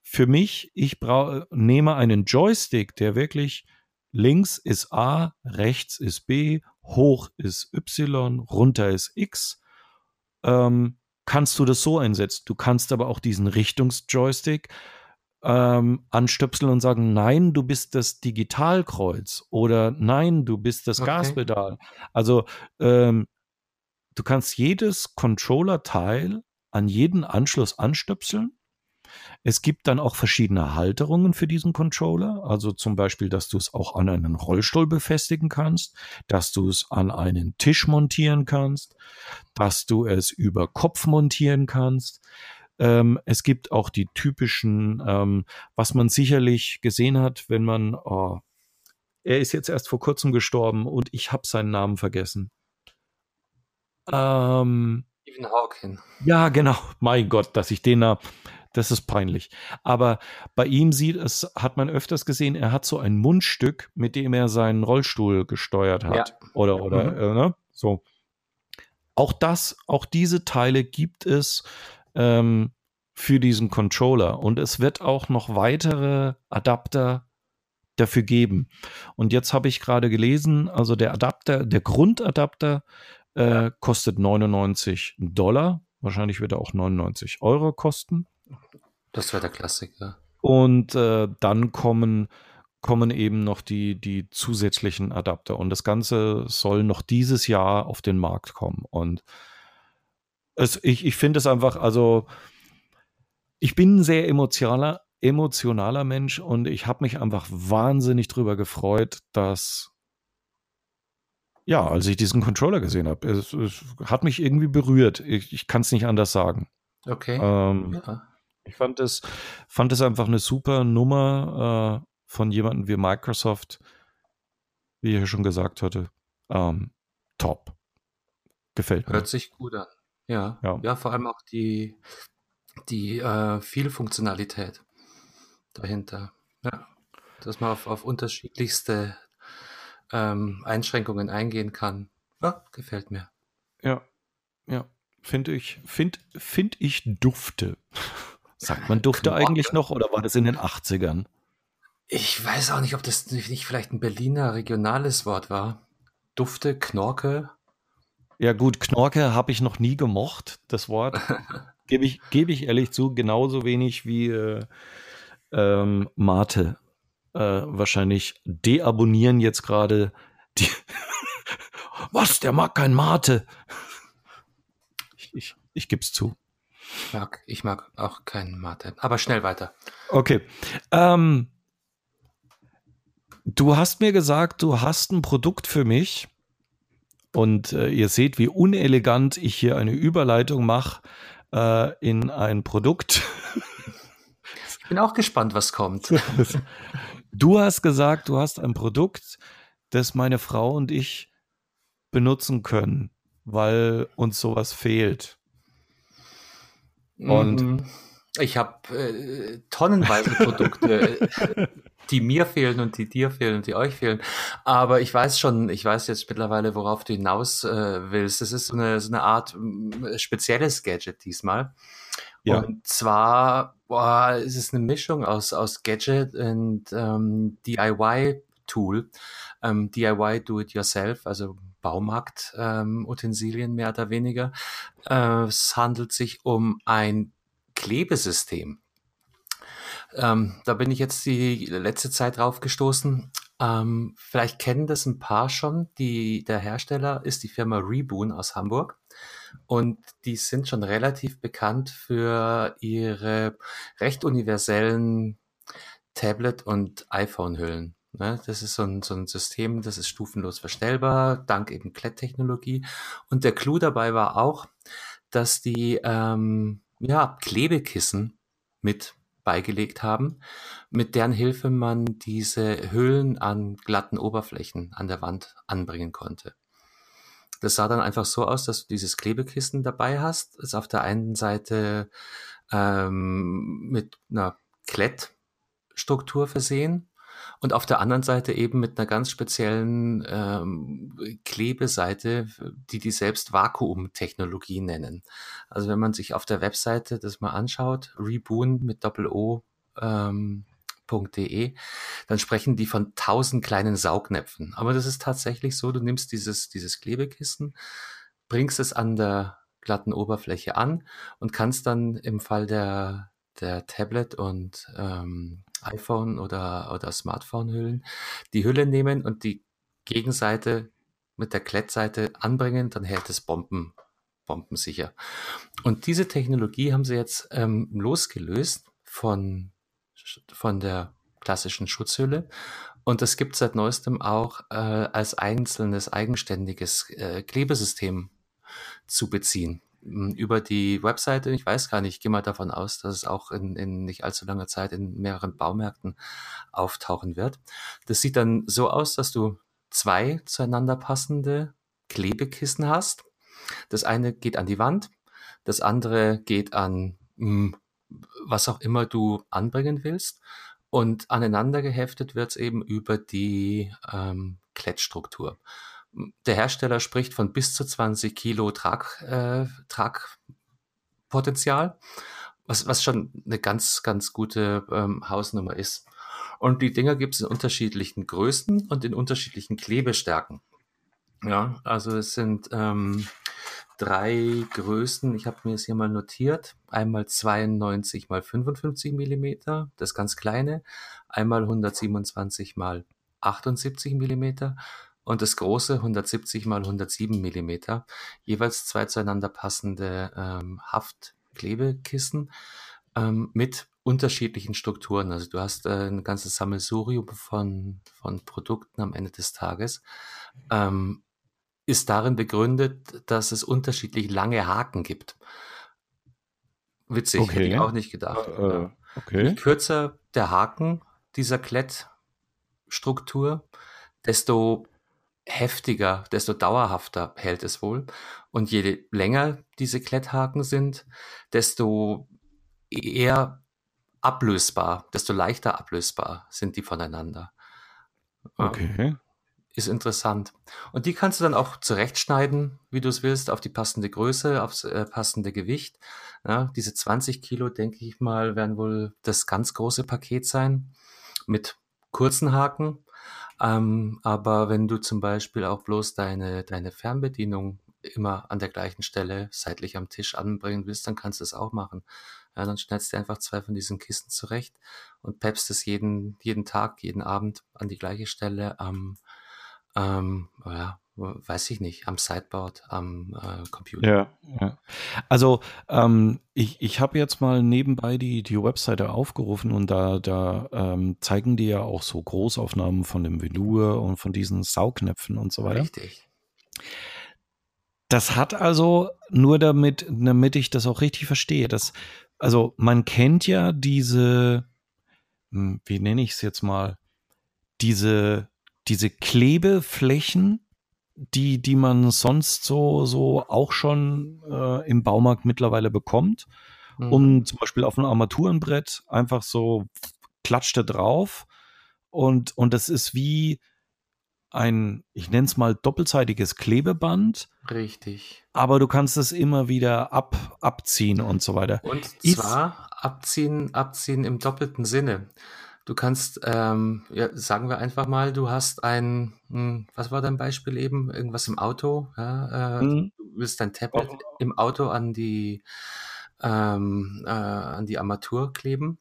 für mich, ich brauche, nehme einen Joystick, der wirklich links ist A, rechts ist B, hoch ist Y, runter ist X, ähm, kannst du das so einsetzen. Du kannst aber auch diesen Richtungsjoystick ähm, anstöpseln und sagen, nein, du bist das Digitalkreuz oder nein, du bist das okay. Gaspedal. Also ähm, du kannst jedes Controller-Teil an jeden Anschluss anstöpseln. Es gibt dann auch verschiedene Halterungen für diesen Controller, also zum Beispiel, dass du es auch an einen Rollstuhl befestigen kannst, dass du es an einen Tisch montieren kannst, dass du es über Kopf montieren kannst. Ähm, es gibt auch die typischen, ähm, was man sicherlich gesehen hat, wenn man, oh, er ist jetzt erst vor kurzem gestorben und ich habe seinen Namen vergessen. Ähm, Stephen Hawking. Ja, genau. Mein Gott, dass ich den da, das ist peinlich. Aber bei ihm sieht es, hat man öfters gesehen, er hat so ein Mundstück, mit dem er seinen Rollstuhl gesteuert hat. Ja. Oder, oder, mhm. äh, ne? So. Auch das, auch diese Teile gibt es ähm, für diesen Controller. Und es wird auch noch weitere Adapter dafür geben. Und jetzt habe ich gerade gelesen, also der Adapter, der Grundadapter äh, kostet 99 Dollar. Wahrscheinlich wird er auch 99 Euro kosten. Das wäre der Klassiker. Und äh, dann kommen, kommen eben noch die, die zusätzlichen Adapter. Und das Ganze soll noch dieses Jahr auf den Markt kommen. Und es, ich, ich finde es einfach, also ich bin ein sehr emotionaler, emotionaler Mensch und ich habe mich einfach wahnsinnig drüber gefreut, dass ja, als ich diesen Controller gesehen habe, es, es, hat mich irgendwie berührt. Ich, ich kann es nicht anders sagen. Okay. Ähm, ja. Ich fand es, fand es einfach eine super Nummer äh, von jemandem wie Microsoft, wie ich ja schon gesagt hatte. Ähm, top. Gefällt mir. Hört sich gut an. Ja, ja, ja vor allem auch die, die äh, Vielfunktionalität dahinter. Ja, dass man auf, auf unterschiedlichste ähm, Einschränkungen eingehen kann. Ja, gefällt mir. Ja, ja, finde ich, finde find ich dufte. Sagt man dufte eigentlich noch oder war das in den 80ern? Ich weiß auch nicht, ob das nicht vielleicht ein Berliner regionales Wort war. Dufte, Knorke, ja gut, Knorke habe ich noch nie gemocht, das Wort. Gebe ich, geb ich ehrlich zu, genauso wenig wie äh, ähm, Mate. Äh, wahrscheinlich deabonnieren jetzt gerade die. Was, der mag kein Mate. Ich, ich, ich gebe es zu. Ich mag, ich mag auch keinen Mate. Aber schnell weiter. Okay. Ähm, du hast mir gesagt, du hast ein Produkt für mich und äh, ihr seht, wie unelegant ich hier eine Überleitung mache äh, in ein Produkt. Ich bin auch gespannt, was kommt. Du hast gesagt, du hast ein Produkt, das meine Frau und ich benutzen können, weil uns sowas fehlt. Und mhm. ich habe äh, tonnenweise Produkte, die mir fehlen und die dir fehlen und die euch fehlen. Aber ich weiß schon, ich weiß jetzt mittlerweile, worauf du hinaus äh, willst. Das ist so eine, so eine Art äh, spezielles Gadget diesmal. Ja. Und zwar boah, ist es eine Mischung aus, aus Gadget und ähm, DIY-Tool. Ähm, DIY Do-It-Yourself, also Baumarkt-Utensilien ähm, mehr oder weniger. Äh, es handelt sich um ein Klebesystem. Ähm, da bin ich jetzt die letzte Zeit drauf gestoßen. Ähm, vielleicht kennen das ein paar schon. Die, der Hersteller ist die Firma Reboon aus Hamburg. Und die sind schon relativ bekannt für ihre recht universellen Tablet- und iPhone-Hüllen. Ne? Das ist so ein, so ein System, das ist stufenlos verstellbar, dank eben Kletttechnologie. Und der Clou dabei war auch, dass die ähm, ja, Klebekissen mit beigelegt haben, mit deren Hilfe man diese Hüllen an glatten Oberflächen an der Wand anbringen konnte. Das sah dann einfach so aus, dass du dieses Klebekissen dabei hast, ist auf der einen Seite ähm, mit einer Klettstruktur versehen und auf der anderen Seite eben mit einer ganz speziellen ähm, Klebeseite, die die selbst Vakuumtechnologie nennen. Also wenn man sich auf der Webseite das mal anschaut, Reboon mit Doppel-O, ähm, .de, dann sprechen die von tausend kleinen Saugnäpfen. Aber das ist tatsächlich so, du nimmst dieses, dieses Klebekissen, bringst es an der glatten Oberfläche an und kannst dann im Fall der, der Tablet und ähm, iPhone oder, oder Smartphone-Hüllen, die Hülle nehmen und die Gegenseite mit der Klettseite anbringen, dann hält es Bomben, bombensicher. Und diese Technologie haben sie jetzt ähm, losgelöst von, von der klassischen Schutzhülle. Und das gibt seit neuestem auch äh, als einzelnes eigenständiges äh, Klebesystem zu beziehen über die Webseite, ich weiß gar nicht, ich gehe mal davon aus, dass es auch in, in nicht allzu langer Zeit in mehreren Baumärkten auftauchen wird. Das sieht dann so aus, dass du zwei zueinander passende Klebekissen hast. Das eine geht an die Wand, das andere geht an mh, was auch immer du anbringen willst. Und aneinander geheftet wird es eben über die ähm, Klettstruktur. Der Hersteller spricht von bis zu 20 Kilo Trag, äh, Tragpotenzial, was, was schon eine ganz, ganz gute ähm, Hausnummer ist. Und die Dinger gibt es in unterschiedlichen Größen und in unterschiedlichen Klebestärken. Ja, also es sind ähm, drei Größen. Ich habe mir es hier mal notiert. Einmal 92 mal 55 Millimeter, das ganz kleine. Einmal 127 mal 78 Millimeter und das große 170 mal 107 Millimeter, jeweils zwei zueinander passende ähm, Haftklebekissen ähm, mit unterschiedlichen Strukturen. Also du hast äh, ein ganzes Sammelsurium von, von Produkten am Ende des Tages. Ähm, ist darin begründet, dass es unterschiedlich lange Haken gibt. Witzig, okay. hätte ich auch nicht gedacht. Äh, äh okay. Je kürzer der Haken dieser Klettstruktur, desto heftiger, desto dauerhafter hält es wohl. Und je länger diese Kletthaken sind, desto eher ablösbar, desto leichter ablösbar sind die voneinander. Okay. Ist interessant. Und die kannst du dann auch zurechtschneiden, wie du es willst, auf die passende Größe, aufs äh, passende Gewicht. Ja, diese 20 Kilo, denke ich mal, werden wohl das ganz große Paket sein mit kurzen Haken ähm, aber wenn du zum Beispiel auch bloß deine, deine Fernbedienung immer an der gleichen Stelle seitlich am Tisch anbringen willst, dann kannst du es auch machen. Ja, dann schneidest du einfach zwei von diesen Kisten zurecht und peppst es jeden, jeden Tag, jeden Abend an die gleiche Stelle am, ähm, ja, weiß ich nicht, am Sideboard, am äh, Computer. Ja, ja. Also ähm, ich, ich habe jetzt mal nebenbei die, die Webseite aufgerufen und da, da ähm, zeigen die ja auch so Großaufnahmen von dem Velour und von diesen Saugnäpfen und so weiter. Richtig. Das hat also, nur damit, damit ich das auch richtig verstehe, das, also man kennt ja diese, hm, wie nenne ich es jetzt mal, diese diese Klebeflächen, die, die man sonst so, so auch schon äh, im Baumarkt mittlerweile bekommt, mhm. um zum Beispiel auf einem Armaturenbrett einfach so klatschte drauf und, und das ist wie ein, ich nenne es mal doppelseitiges Klebeband. Richtig. Aber du kannst es immer wieder ab, abziehen und so weiter. Und zwar abziehen, abziehen im doppelten Sinne. Du kannst, ähm, ja, sagen wir einfach mal, du hast ein, hm, was war dein Beispiel eben? Irgendwas im Auto, ja, äh, mhm. du willst dein Tablet oh. im Auto an die, ähm, äh, an die Armatur kleben.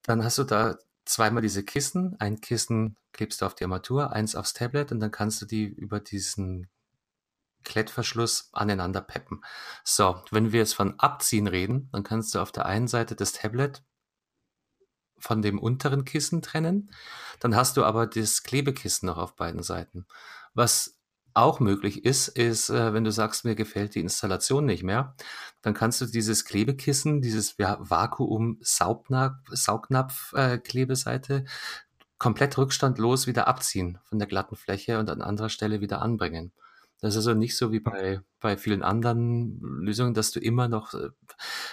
Dann hast du da zweimal diese Kissen. Ein Kissen klebst du auf die Armatur, eins aufs Tablet und dann kannst du die über diesen Klettverschluss aneinander peppen. So, wenn wir jetzt von Abziehen reden, dann kannst du auf der einen Seite das Tablet von dem unteren Kissen trennen. Dann hast du aber das Klebekissen noch auf beiden Seiten. Was auch möglich ist, ist, äh, wenn du sagst, mir gefällt die Installation nicht mehr, dann kannst du dieses Klebekissen, dieses Vakuum-Saugnapf-Klebeseite äh, komplett rückstandlos wieder abziehen von der glatten Fläche und an anderer Stelle wieder anbringen. Das ist also nicht so wie bei, bei vielen anderen Lösungen, dass du immer noch äh,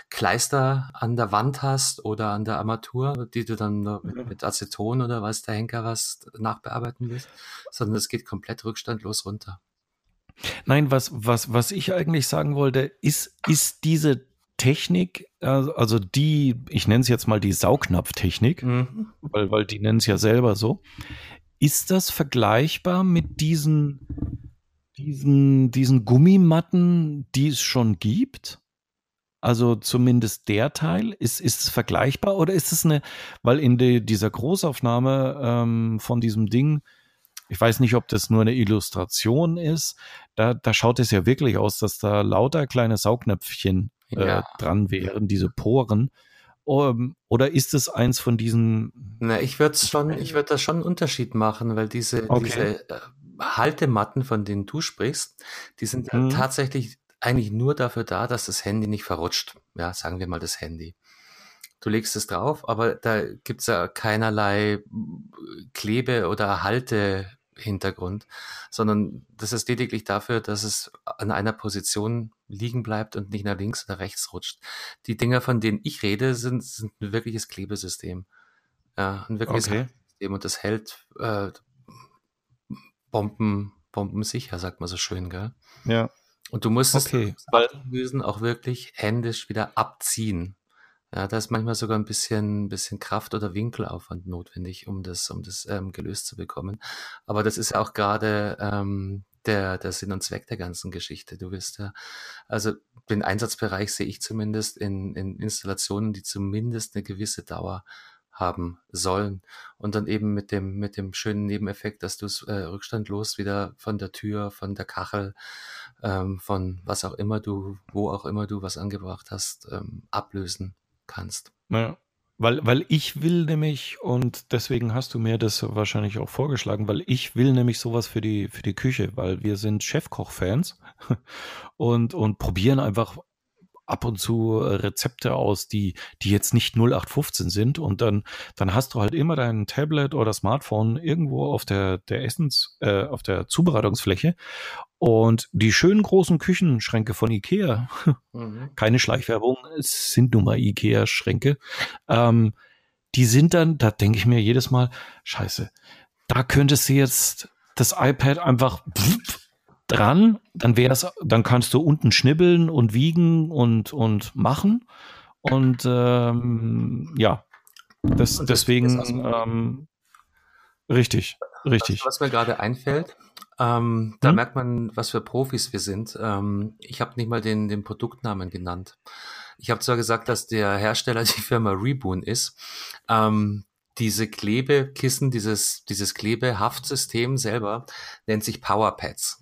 Kleister an der Wand hast oder an der Armatur, die du dann mit, mit Aceton oder weiß der Henker was nachbearbeiten willst, sondern es geht komplett rückstandlos runter. Nein, was, was, was ich eigentlich sagen wollte, ist, ist diese Technik, also die, ich nenne es jetzt mal die Saugnapftechnik, mhm. weil, weil die nennen es ja selber so. Ist das vergleichbar mit diesen diesen, diesen Gummimatten, die es schon gibt? Also zumindest der Teil, ist, ist es vergleichbar oder ist es eine, weil in de, dieser Großaufnahme ähm, von diesem Ding, ich weiß nicht, ob das nur eine Illustration ist, da, da schaut es ja wirklich aus, dass da lauter kleine Saugnäpfchen äh, ja. dran wären, diese Poren. Um, oder ist es eins von diesen? Na, ich würde schon, ich würde da schon einen Unterschied machen, weil diese, okay. diese äh, Haltematten, von denen du sprichst, die sind mhm. tatsächlich eigentlich nur dafür da, dass das Handy nicht verrutscht. Ja, sagen wir mal das Handy. Du legst es drauf, aber da gibt's ja keinerlei Klebe- oder Haltehintergrund, sondern das ist lediglich dafür, dass es an einer Position liegen bleibt und nicht nach links oder rechts rutscht. Die Dinger, von denen ich rede, sind, sind ein wirkliches Klebesystem. Ja, ein wirkliches okay. System und das hält äh, Bomben, bombensicher, sagt man so schön, gell? Ja. Und du musst okay. Lösen auch wirklich händisch wieder abziehen. Ja, da ist manchmal sogar ein bisschen, bisschen Kraft oder Winkelaufwand notwendig, um das, um das ähm, gelöst zu bekommen. Aber das ist ja auch gerade ähm, der, der Sinn und Zweck der ganzen Geschichte. Du wirst ja, also den Einsatzbereich sehe ich zumindest in, in Installationen, die zumindest eine gewisse Dauer haben sollen. Und dann eben mit dem, mit dem schönen Nebeneffekt, dass du es äh, rückstandlos wieder von der Tür, von der Kachel, ähm, von was auch immer du, wo auch immer du was angebracht hast, ähm, ablösen kannst. Ja. Weil, weil ich will nämlich, und deswegen hast du mir das wahrscheinlich auch vorgeschlagen, weil ich will nämlich sowas für die, für die Küche, weil wir sind Chefkoch-Fans und, und probieren einfach ab und zu äh, Rezepte aus, die, die jetzt nicht 0815 sind und dann, dann hast du halt immer dein Tablet oder Smartphone irgendwo auf der, der Essens, äh, auf der Zubereitungsfläche und die schönen großen Küchenschränke von Ikea, mhm. keine Schleichwerbung, es sind nun mal Ikea-Schränke, ähm, die sind dann, da denke ich mir jedes Mal, scheiße, da könntest du jetzt das iPad einfach dran, dann wär's, dann kannst du unten schnibbeln und wiegen und, und machen. Und ähm, ja, das, und deswegen ähm, richtig, richtig. Was, was mir gerade einfällt, ähm, da hm? merkt man, was für Profis wir sind. Ähm, ich habe nicht mal den, den Produktnamen genannt. Ich habe zwar gesagt, dass der Hersteller die Firma Reboon ist. Ähm, diese Klebekissen, dieses, dieses Klebehaftsystem selber nennt sich Powerpads.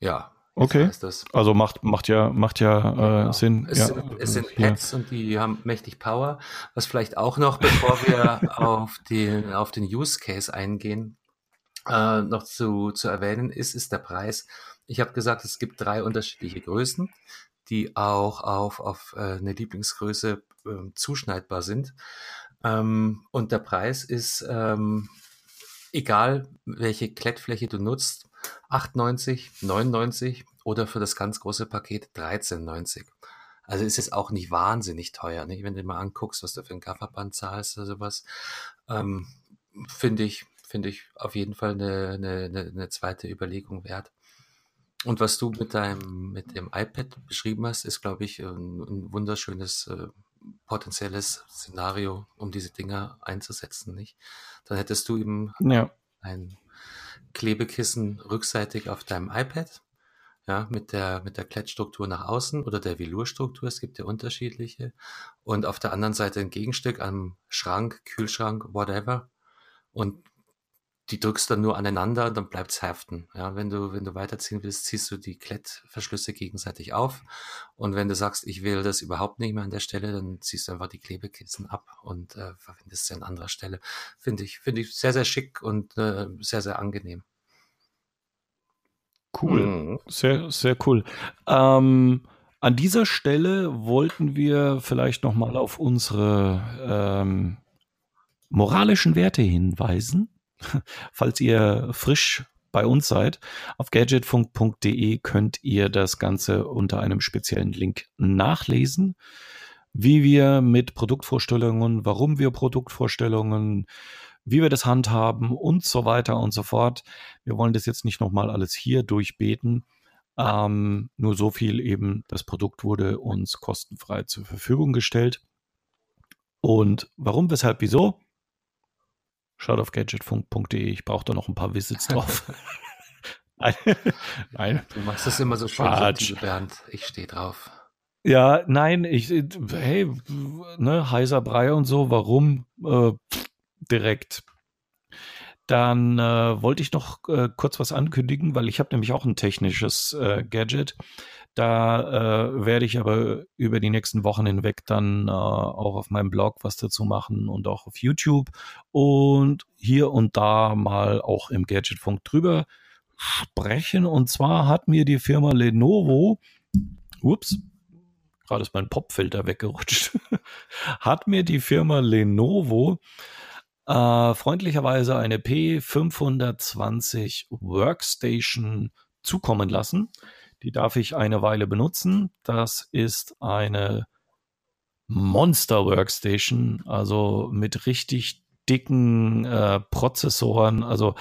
Ja. Okay. Also macht, macht ja, macht ja, äh, genau. Sinn. Es, ja. sind, es sind Pads ja. und die haben mächtig Power. Was vielleicht auch noch, bevor wir auf den, auf den Use Case eingehen, äh, noch zu, zu erwähnen ist, ist der Preis. Ich habe gesagt, es gibt drei unterschiedliche Größen, die auch auf, auf äh, eine Lieblingsgröße äh, zuschneidbar sind. Ähm, und der Preis ist ähm, egal welche Klettfläche du nutzt, 8,90, 99 oder für das ganz große Paket 13,90. Also ist es auch nicht wahnsinnig teuer, nicht? wenn du mal anguckst, was du für ein Gafferband zahlst oder sowas. Ähm, finde ich, finde ich auf jeden Fall eine, eine, eine zweite Überlegung wert. Und was du mit deinem, mit dem iPad beschrieben hast, ist, glaube ich, ein, ein wunderschönes äh, potenzielles Szenario, um diese Dinger einzusetzen, nicht? Dann hättest du eben ja. ein Klebekissen rückseitig auf deinem iPad, ja, mit der, mit der Klettstruktur nach außen oder der Velurstruktur, es gibt ja unterschiedliche. Und auf der anderen Seite ein Gegenstück am Schrank, Kühlschrank, whatever. Und die drückst dann nur aneinander und dann bleibt's haften. Ja, wenn du, wenn du weiterziehen willst, ziehst du die Klettverschlüsse gegenseitig auf. Und wenn du sagst, ich will das überhaupt nicht mehr an der Stelle, dann ziehst du einfach die Klebekissen ab und äh, verwendest sie an anderer Stelle. Finde ich, finde ich sehr, sehr schick und äh, sehr, sehr angenehm. Cool. Mhm. Sehr, sehr cool. Ähm, an dieser Stelle wollten wir vielleicht nochmal auf unsere ähm, moralischen Werte hinweisen falls ihr frisch bei uns seid. Auf gadgetfunk.de könnt ihr das Ganze unter einem speziellen Link nachlesen, wie wir mit Produktvorstellungen, warum wir Produktvorstellungen, wie wir das handhaben und so weiter und so fort. Wir wollen das jetzt nicht nochmal alles hier durchbeten. Ähm, nur so viel eben, das Produkt wurde uns kostenfrei zur Verfügung gestellt. Und warum, weshalb, wieso? Schaut auf gadgetfunk.de. Ich brauche da noch ein paar Visits drauf. Nein. Du machst das immer so schön, subtil, Bernd. Ich stehe drauf. Ja, nein, ich, hey, ne, heißer Brei und so, warum? Äh, direkt. Dann äh, wollte ich noch äh, kurz was ankündigen, weil ich habe nämlich auch ein technisches äh, Gadget. Da äh, werde ich aber über die nächsten Wochen hinweg dann äh, auch auf meinem Blog was dazu machen und auch auf YouTube und hier und da mal auch im Gadgetfunk drüber sprechen. Und zwar hat mir die Firma Lenovo, ups, gerade ist mein Popfilter weggerutscht, hat mir die Firma Lenovo äh, freundlicherweise eine P520 Workstation zukommen lassen. Die darf ich eine Weile benutzen. Das ist eine Monster Workstation, also mit richtig dicken äh, Prozessoren. Also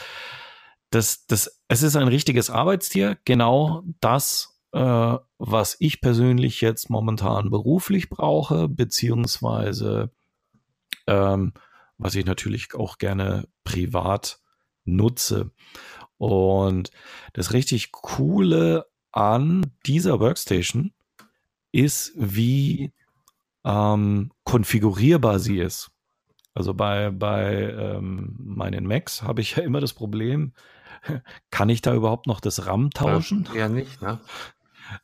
das, das, es ist ein richtiges Arbeitstier. Genau das, äh, was ich persönlich jetzt momentan beruflich brauche, beziehungsweise ähm, was ich natürlich auch gerne privat nutze. Und das richtig coole an dieser Workstation ist, wie ähm, konfigurierbar sie ist. Also bei, bei ähm, meinen Macs habe ich ja immer das Problem, kann ich da überhaupt noch das RAM tauschen? Ja, nicht, ne?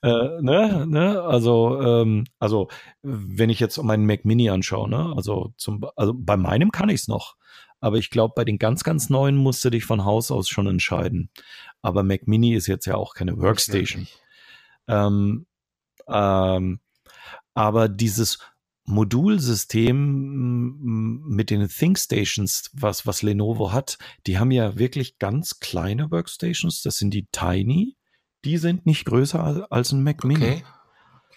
Äh, ne, ne, also, ähm, also, wenn ich jetzt meinen Mac Mini anschaue, ne, also zum, also bei meinem kann ich es noch. Aber ich glaube, bei den ganz, ganz neuen musst du dich von Haus aus schon entscheiden. Aber Mac Mini ist jetzt ja auch keine Workstation. Ähm, ähm, aber dieses Modulsystem mit den ThinkStations, was, was Lenovo hat, die haben ja wirklich ganz kleine Workstations. Das sind die Tiny. Die sind nicht größer als ein Mac Mini.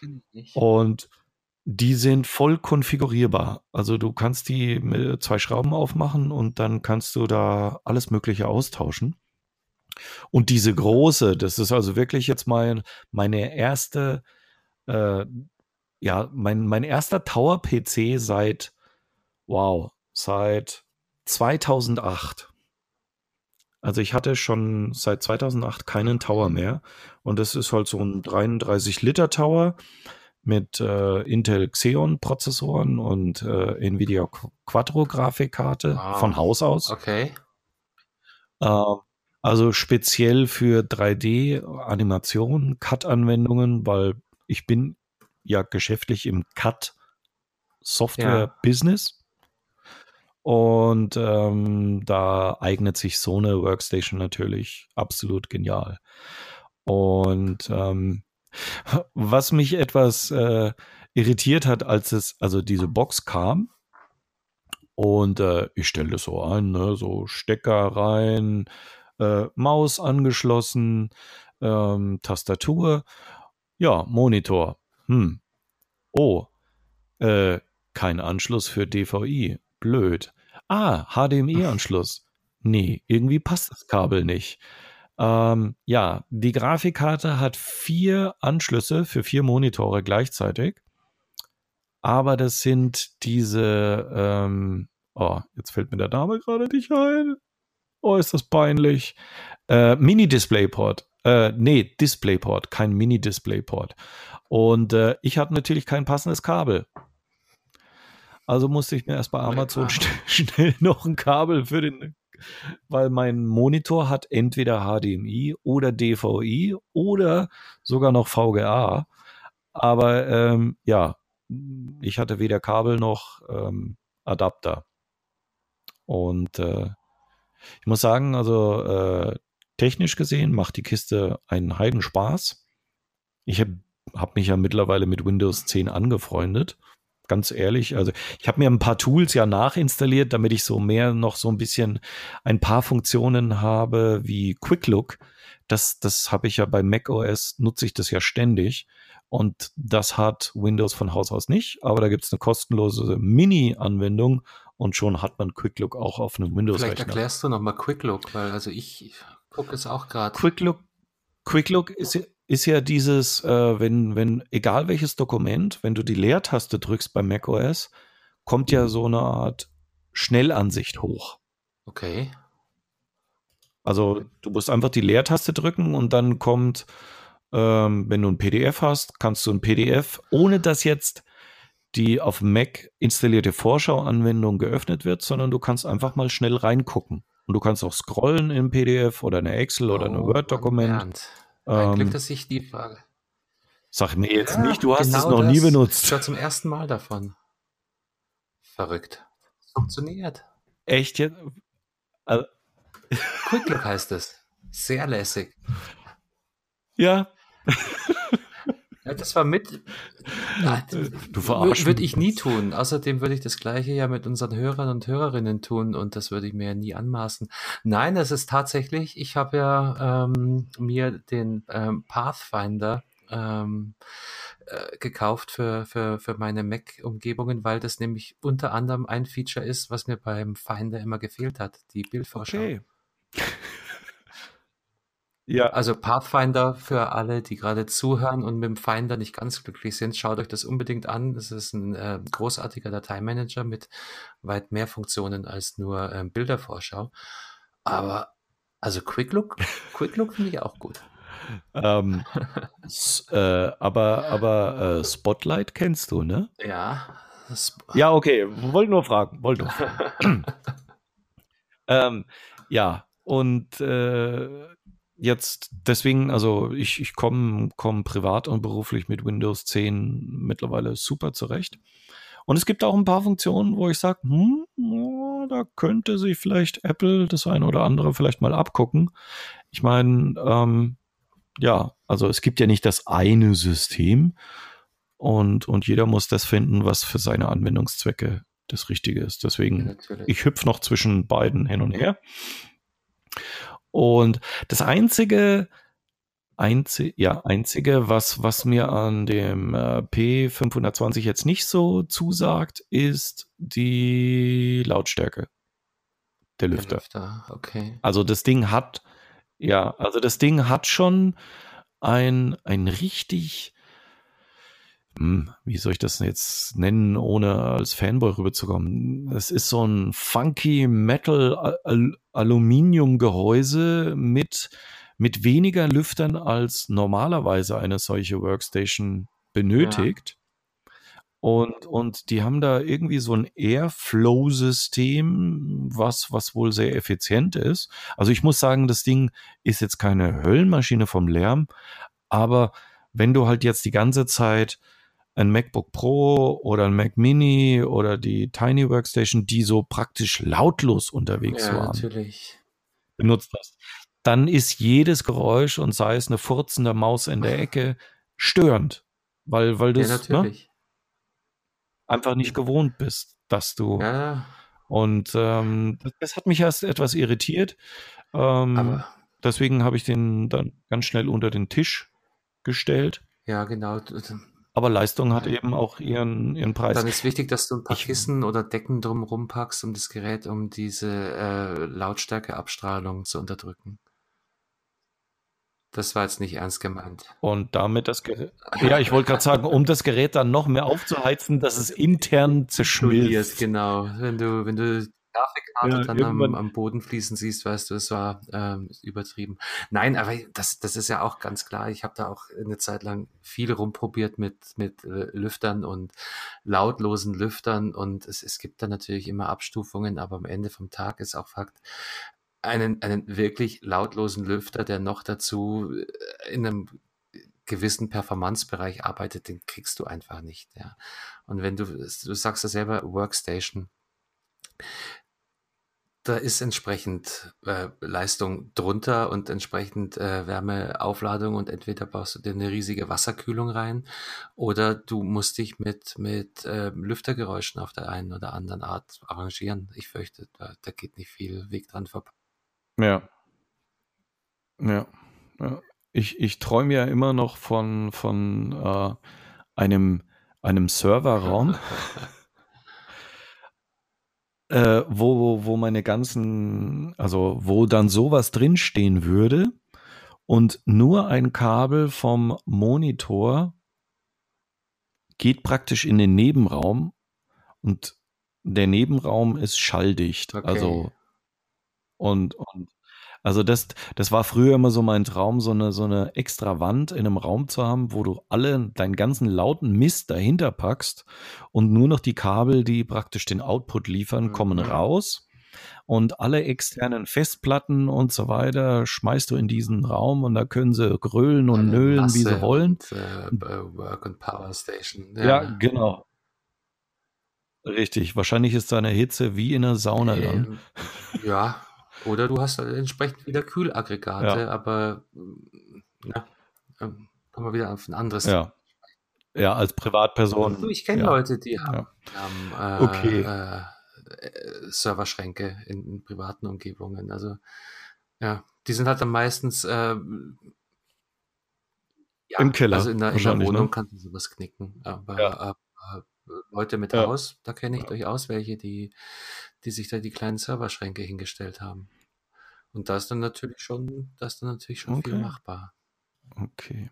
Okay. Und die sind voll konfigurierbar. Also du kannst die mit zwei Schrauben aufmachen und dann kannst du da alles Mögliche austauschen. Und diese große, das ist also wirklich jetzt mein, meine erste, äh, ja, mein, mein erster Tower-PC seit, wow, seit 2008. Also ich hatte schon seit 2008 keinen Tower mehr. Und das ist halt so ein 33 Liter Tower mit äh, Intel Xeon Prozessoren und äh, Nvidia Quattro Grafikkarte wow. von Haus aus. Okay. Äh, also speziell für 3D Animation, Cut Anwendungen, weil ich bin ja geschäftlich im Cut Software Business. Und ähm, da eignet sich so eine Workstation natürlich absolut genial. Und ähm, was mich etwas äh, irritiert hat, als es, also diese Box kam Und äh, ich stelle das so ein, ne? so Stecker rein, äh, Maus angeschlossen, ähm, Tastatur, ja, Monitor. Hm. Oh, äh, kein Anschluss für DVI. Blöd. Ah, HDMI-Anschluss. Nee, irgendwie passt das Kabel nicht. Ähm, ja, die Grafikkarte hat vier Anschlüsse für vier Monitore gleichzeitig. Aber das sind diese, ähm, oh, jetzt fällt mir der Name gerade nicht ein. Oh, ist das peinlich. Äh, Mini-Displayport. Äh, nee, Displayport, kein Mini-Displayport. Und äh, ich hatte natürlich kein passendes Kabel. Also musste ich mir erst bei Amazon schnell, schnell noch ein Kabel für den, weil mein Monitor hat entweder HDMI oder DVI oder sogar noch VGA. Aber ähm, ja, ich hatte weder Kabel noch ähm, Adapter. Und äh, ich muss sagen, also äh, technisch gesehen macht die Kiste einen Heiden Spaß. Ich habe hab mich ja mittlerweile mit Windows 10 angefreundet. Ganz ehrlich, also ich habe mir ein paar Tools ja nachinstalliert, damit ich so mehr noch so ein bisschen ein paar Funktionen habe wie Quick Look. Das, das habe ich ja bei macOS, nutze ich das ja ständig. Und das hat Windows von Haus aus nicht, aber da gibt es eine kostenlose Mini-Anwendung und schon hat man Quick Look auch auf einem Windows-Rechner. Vielleicht erklärst du nochmal Quick Look, weil also ich gucke es auch gerade. Quick Look, Quick Look ist, ist ja dieses, äh, wenn, wenn, egal welches Dokument, wenn du die Leertaste drückst bei macOS, kommt ja so eine Art Schnellansicht hoch. Okay. Also du musst einfach die Leertaste drücken und dann kommt, ähm, wenn du ein PDF hast, kannst du ein PDF, ohne dass jetzt die auf Mac installierte Vorschau-Anwendung geöffnet wird, sondern du kannst einfach mal schnell reingucken. Und du kannst auch scrollen im PDF oder eine Excel oder ein oh, Word-Dokument. Ein Glück, ähm, dass ich die Frage. Sag mir jetzt ja, nicht, du hast genau es noch das. nie benutzt. Ich höre zum ersten Mal davon. Verrückt. Funktioniert. Echt jetzt? Also, Quick Look heißt es. Sehr lässig. Ja. Das war mit. Du verarschst. Würde ich nie tun. Außerdem würde ich das Gleiche ja mit unseren Hörern und Hörerinnen tun und das würde ich mir ja nie anmaßen. Nein, es ist tatsächlich, ich habe ja ähm, mir den ähm, Pathfinder ähm, äh, gekauft für, für, für meine Mac-Umgebungen, weil das nämlich unter anderem ein Feature ist, was mir beim Finder immer gefehlt hat, die Bildvorschau. Okay. Ja. Also Pathfinder für alle, die gerade zuhören und mit dem Finder nicht ganz glücklich sind, schaut euch das unbedingt an. Das ist ein äh, großartiger Dateimanager mit weit mehr Funktionen als nur ähm, Bildervorschau. Aber also Quick Look, Quick Look finde ich auch gut. ähm, äh, aber aber äh, Spotlight kennst du, ne? Ja. ja, okay. Wollte nur fragen. Wollte nur fragen. ähm, ja, und äh, jetzt deswegen, also ich, ich komme komm privat und beruflich mit Windows 10 mittlerweile super zurecht. Und es gibt auch ein paar Funktionen, wo ich sage, hm, oh, da könnte sich vielleicht Apple das eine oder andere vielleicht mal abgucken. Ich meine, ähm, ja, also es gibt ja nicht das eine System und, und jeder muss das finden, was für seine Anwendungszwecke das Richtige ist. Deswegen, ja, ich hüpfe noch zwischen beiden hin und her. Und das einzige, einzige, ja, einzige, was, was mir an dem äh, P520 jetzt nicht so zusagt, ist die Lautstärke der Lüfter. Der Lüfter. Okay. Also das Ding hat, ja, also das Ding hat schon ein, ein richtig, wie soll ich das jetzt nennen, ohne als Fanboy rüberzukommen? Es ist so ein funky Metal Aluminiumgehäuse mit, mit weniger Lüftern als normalerweise eine solche Workstation benötigt. Ja. Und, und die haben da irgendwie so ein Airflow-System, was, was wohl sehr effizient ist. Also ich muss sagen, das Ding ist jetzt keine Höllenmaschine vom Lärm, aber wenn du halt jetzt die ganze Zeit ein MacBook Pro oder ein Mac Mini oder die Tiny Workstation, die so praktisch lautlos unterwegs ja, waren, natürlich. benutzt hast, dann ist jedes Geräusch und sei es eine furzende Maus in der Ecke störend, weil weil du ja, ne, einfach nicht gewohnt bist, dass du ja. Und ähm, das, das, hat mich erst etwas irritiert. Ähm, deswegen habe ich den dann ganz schnell unter den Tisch gestellt. Ja, genau. Aber Leistung hat eben auch ihren, ihren Preis. Dann ist wichtig, dass du ein paar ich, Kissen oder Decken drumherum packst um das Gerät, um diese äh, Lautstärkeabstrahlung zu unterdrücken. Das war jetzt nicht ernst gemeint. Und damit das Gerät. Ja, ich wollte gerade sagen, um das Gerät dann noch mehr aufzuheizen, dass es intern zerschmilzt. Genau. Wenn du, wenn du Grafikkarte ja, dann am, am, Boden fließen siehst, weißt du, es war ähm, übertrieben. Nein, aber das, das ist ja auch ganz klar. Ich habe da auch eine Zeit lang viel rumprobiert mit, mit äh, Lüftern und lautlosen Lüftern und es, es gibt da natürlich immer Abstufungen, aber am Ende vom Tag ist auch Fakt, einen, einen wirklich lautlosen Lüfter, der noch dazu äh, in einem gewissen Performancebereich arbeitet, den kriegst du einfach nicht. Ja. Und wenn du, du sagst ja selber Workstation, da ist entsprechend äh, Leistung drunter und entsprechend äh, Wärmeaufladung und entweder baust du dir eine riesige Wasserkühlung rein oder du musst dich mit, mit äh, Lüftergeräuschen auf der einen oder anderen Art arrangieren. Ich fürchte, da, da geht nicht viel Weg dran vorbei. Ja. Ja. ja. Ich, ich träume ja immer noch von, von äh, einem, einem Serverraum. äh, wo, wo meine ganzen, also wo dann sowas drinstehen würde und nur ein Kabel vom Monitor geht praktisch in den Nebenraum und der Nebenraum ist schalldicht. Okay. Also und, und also das, das war früher immer so mein Traum, so eine, so eine extra Wand in einem Raum zu haben, wo du alle deinen ganzen lauten Mist dahinter packst und nur noch die Kabel, die praktisch den Output liefern, kommen mhm. raus. Und alle externen Festplatten und so weiter schmeißt du in diesen Raum und da können sie grölen und nölen, wie sie wollen. Und, äh, Work and Power Station. Ja. ja, genau. Richtig. Wahrscheinlich ist da eine Hitze wie in einer Sauna dann. Ja, oder du hast halt entsprechend wieder Kühlaggregate, ja. aber mm, ja, ähm, kommen wir wieder auf ein anderes. Ja. Ja, als Privatperson. Du, ich kenne ja. Leute, die haben, haben äh, okay. äh, Serverschränke in, in, privaten Umgebungen. Also ja, die sind halt dann meistens äh, ja, im Keller. Also in der, in der ne? Wohnung ne? kannst du sowas knicken. Aber ja. äh, Leute mit Haus, da kenne ich durchaus welche, die die sich da die kleinen Serverschränke hingestellt haben. Und da ist dann natürlich schon, da ist dann natürlich schon okay. viel machbar. Okay.